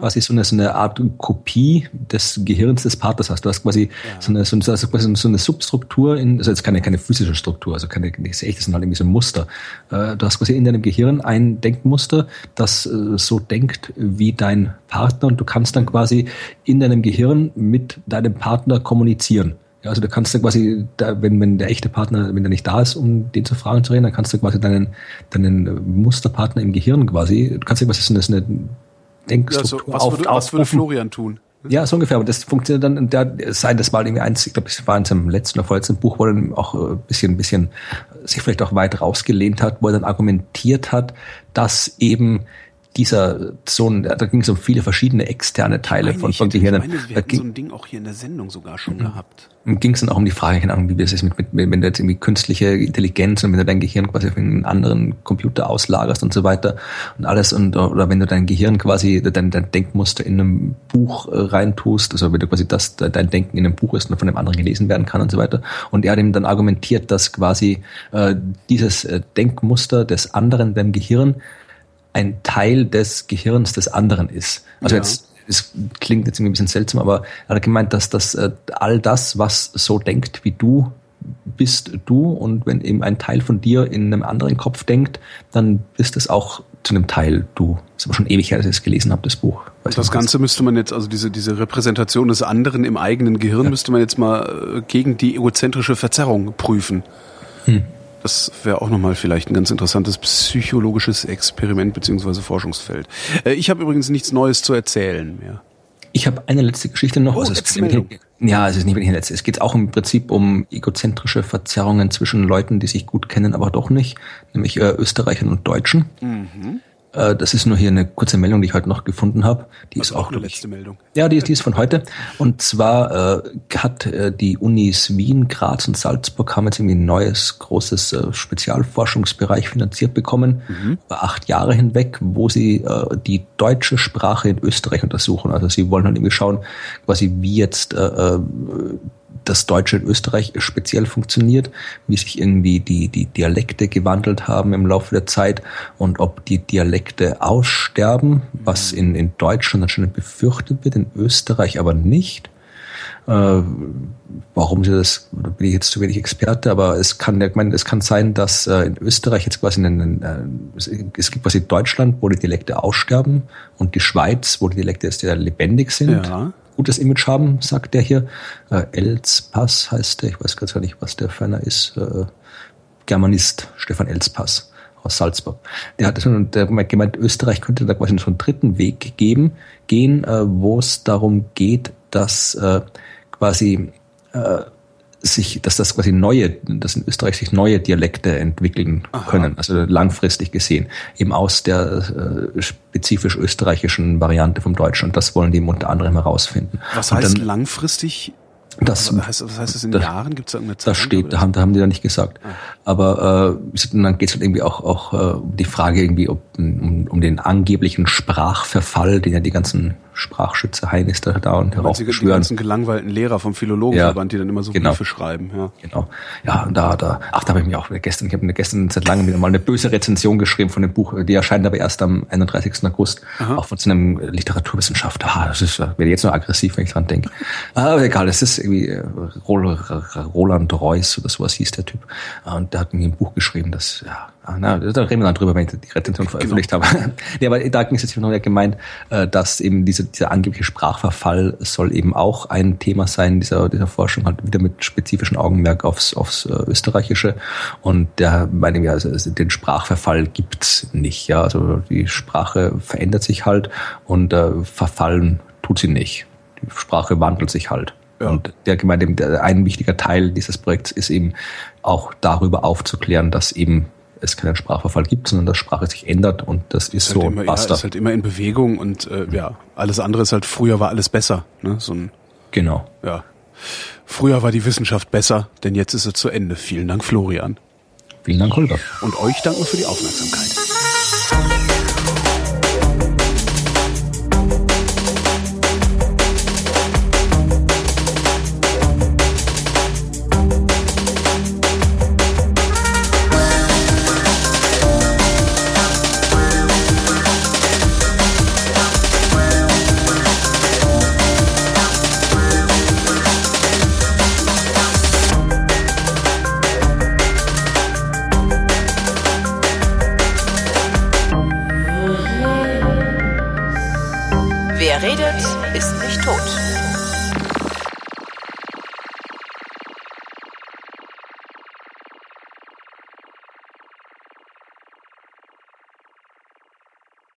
quasi so eine, so eine Art Kopie des Gehirns des Partners hast. Du hast quasi ja. so, eine, so, eine, also so eine Substruktur, in, also jetzt keine, keine physische Struktur, also keine, nicht echt, das sind halt irgendwie so ein Muster. Äh, du hast quasi in deinem Gehirn ein Denkmuster, das äh, so denkt wie dein Partner und du kannst dann quasi in deinem Gehirn mit deinem Partner kommunizieren. Ja, also du kannst dann quasi, da, wenn, wenn der echte Partner, wenn der nicht da ist, um den zu fragen zu reden, dann kannst du quasi deinen, deinen Musterpartner im Gehirn quasi, du kannst ja quasi so eine, so eine Denkstruktur ja, so, was, auf, was würde Florian tun? Ja, so ungefähr. Aber das funktioniert dann, der, sei das mal irgendwie eins, ich glaube, es war in seinem letzten oder vorletzten Buch, wo er dann auch ein äh, bisschen, ein bisschen sich vielleicht auch weit rausgelehnt hat, wo er dann argumentiert hat, dass eben dieser so ein, da ging es um viele verschiedene externe Teile von, von Gehirnen. Ich meine, wir hatten so ein Ding auch hier in der Sendung sogar schon mhm. gehabt. Ging es dann auch um die Frage, keine Ahnung, wie wir es ist mit, mit, wenn du jetzt irgendwie künstliche Intelligenz und wenn du dein Gehirn quasi auf einen anderen Computer auslagerst und so weiter und alles und oder wenn du dein Gehirn quasi dein, dein Denkmuster in einem Buch äh, reintust, also wenn du quasi das dein Denken in einem Buch ist und von dem anderen gelesen werden kann und so weiter. Und er hat ihm dann argumentiert, dass quasi äh, dieses äh, Denkmuster des anderen deinem Gehirn ein Teil des Gehirns des anderen ist. Also ja. jetzt es klingt jetzt irgendwie ein bisschen seltsam, aber er hat gemeint, dass das äh, all das, was so denkt wie du, bist du und wenn eben ein Teil von dir in einem anderen Kopf denkt, dann bist es auch zu einem Teil du. Das ist aber schon ewig her, dass ich es gelesen habe, das Buch. Weiß das Ganze müsste man jetzt, also diese, diese Repräsentation des anderen im eigenen Gehirn ja. müsste man jetzt mal äh, gegen die egozentrische Verzerrung prüfen. Hm. Das wäre auch nochmal vielleicht ein ganz interessantes psychologisches Experiment beziehungsweise Forschungsfeld. Äh, ich habe übrigens nichts Neues zu erzählen mehr. Ich habe eine letzte Geschichte noch. Oh, also es geht, ja, es ist nicht wirklich letzte. Es geht auch im Prinzip um egozentrische Verzerrungen zwischen Leuten, die sich gut kennen, aber doch nicht, nämlich äh, Österreichern und Deutschen. Mhm. Äh, das ist nur hier eine kurze Meldung, die ich heute noch gefunden habe. Die also ist auch, eine letzte Meldung. Ja, die ist, die ist von heute. Und zwar äh, hat äh, die Unis Wien, Graz und Salzburg haben jetzt irgendwie ein neues großes äh, Spezialforschungsbereich finanziert bekommen mhm. über acht Jahre hinweg, wo sie äh, die deutsche Sprache in Österreich untersuchen. Also sie wollen halt irgendwie schauen, quasi wie jetzt äh, äh das Deutsche in Österreich speziell funktioniert, wie sich irgendwie die, die Dialekte gewandelt haben im Laufe der Zeit und ob die Dialekte aussterben, was in, in Deutschland anscheinend befürchtet wird, in Österreich aber nicht. Äh, warum sie das, da bin ich jetzt zu wenig Experte, aber es kann, ich meine, es kann sein, dass äh, in Österreich jetzt quasi einen, äh, es gibt quasi Deutschland, wo die Dialekte aussterben und die Schweiz, wo die Dialekte jetzt ja lebendig sind. Ja gutes Image haben, sagt der hier. Äh, Elspass heißt der, ich weiß gar nicht, was der für einer ist. Äh, Germanist, Stefan Elspass aus Salzburg. Der hat der gemeint, Österreich könnte da quasi so einen dritten Weg geben, gehen, äh, wo es darum geht, dass äh, quasi äh, sich, dass das quasi neue, dass in Österreich sich neue Dialekte entwickeln Aha. können, also langfristig gesehen, eben aus der äh, spezifisch österreichischen Variante vom Deutschen. Und das wollen die unter anderem herausfinden. Was heißt dann, langfristig? Das, was, heißt, was heißt das in das, Jahren? Gibt es da irgendeine Zeit? Das steht, da haben, da haben die da nicht gesagt. Ah. Aber äh, dann geht es halt irgendwie auch, auch äh, um die Frage irgendwie ob, um, um den angeblichen Sprachverfall, den ja die ganzen Sprachschütze Heinis da da und heraufbeschwören. Die ganzen gelangweilten Lehrer vom Philologenverband, ja, die dann immer so genau. Briefe schreiben. Ja. Genau. Ja, und da, da, ach, da habe ich mir auch gestern, ich habe mir gestern seit langem wieder mal eine böse Rezension geschrieben von dem Buch, die erscheint aber erst am 31. August, Aha. auch von so einem Literaturwissenschaftler. Ah, das ist, werde jetzt nur aggressiv, wenn ich dran denke. Aber egal, das ist irgendwie äh, Roland Reuss oder sowas hieß der Typ. Und der hat mir ein Buch geschrieben, das, ja, Ah, na, da reden wir dann drüber, wenn ich die Rezension genau. veröffentlicht genau. habe. ja, aber da ging es jetzt noch gemeint, äh, dass eben diese, dieser angebliche Sprachverfall soll eben auch ein Thema sein dieser, dieser Forschung, halt wieder mit spezifischen Augenmerk aufs, aufs äh, Österreichische. Und der meine ja, also den Sprachverfall gibt's nicht. Ja, also die Sprache verändert sich halt und äh, verfallen tut sie nicht. Die Sprache wandelt sich halt. Ja. Und der gemeint, ein wichtiger Teil dieses Projekts ist eben auch darüber aufzuklären, dass eben es keinen Sprachverfall gibt, sondern dass Sprache sich ändert und das ist, ist halt so immer, basta. Ja, ist halt immer in Bewegung und äh, ja, alles andere ist halt, früher war alles besser. Ne? So ein, genau. Ja. Früher war die Wissenschaft besser, denn jetzt ist es zu Ende. Vielen Dank, Florian. Vielen Dank, Holger. Und euch danken für die Aufmerksamkeit.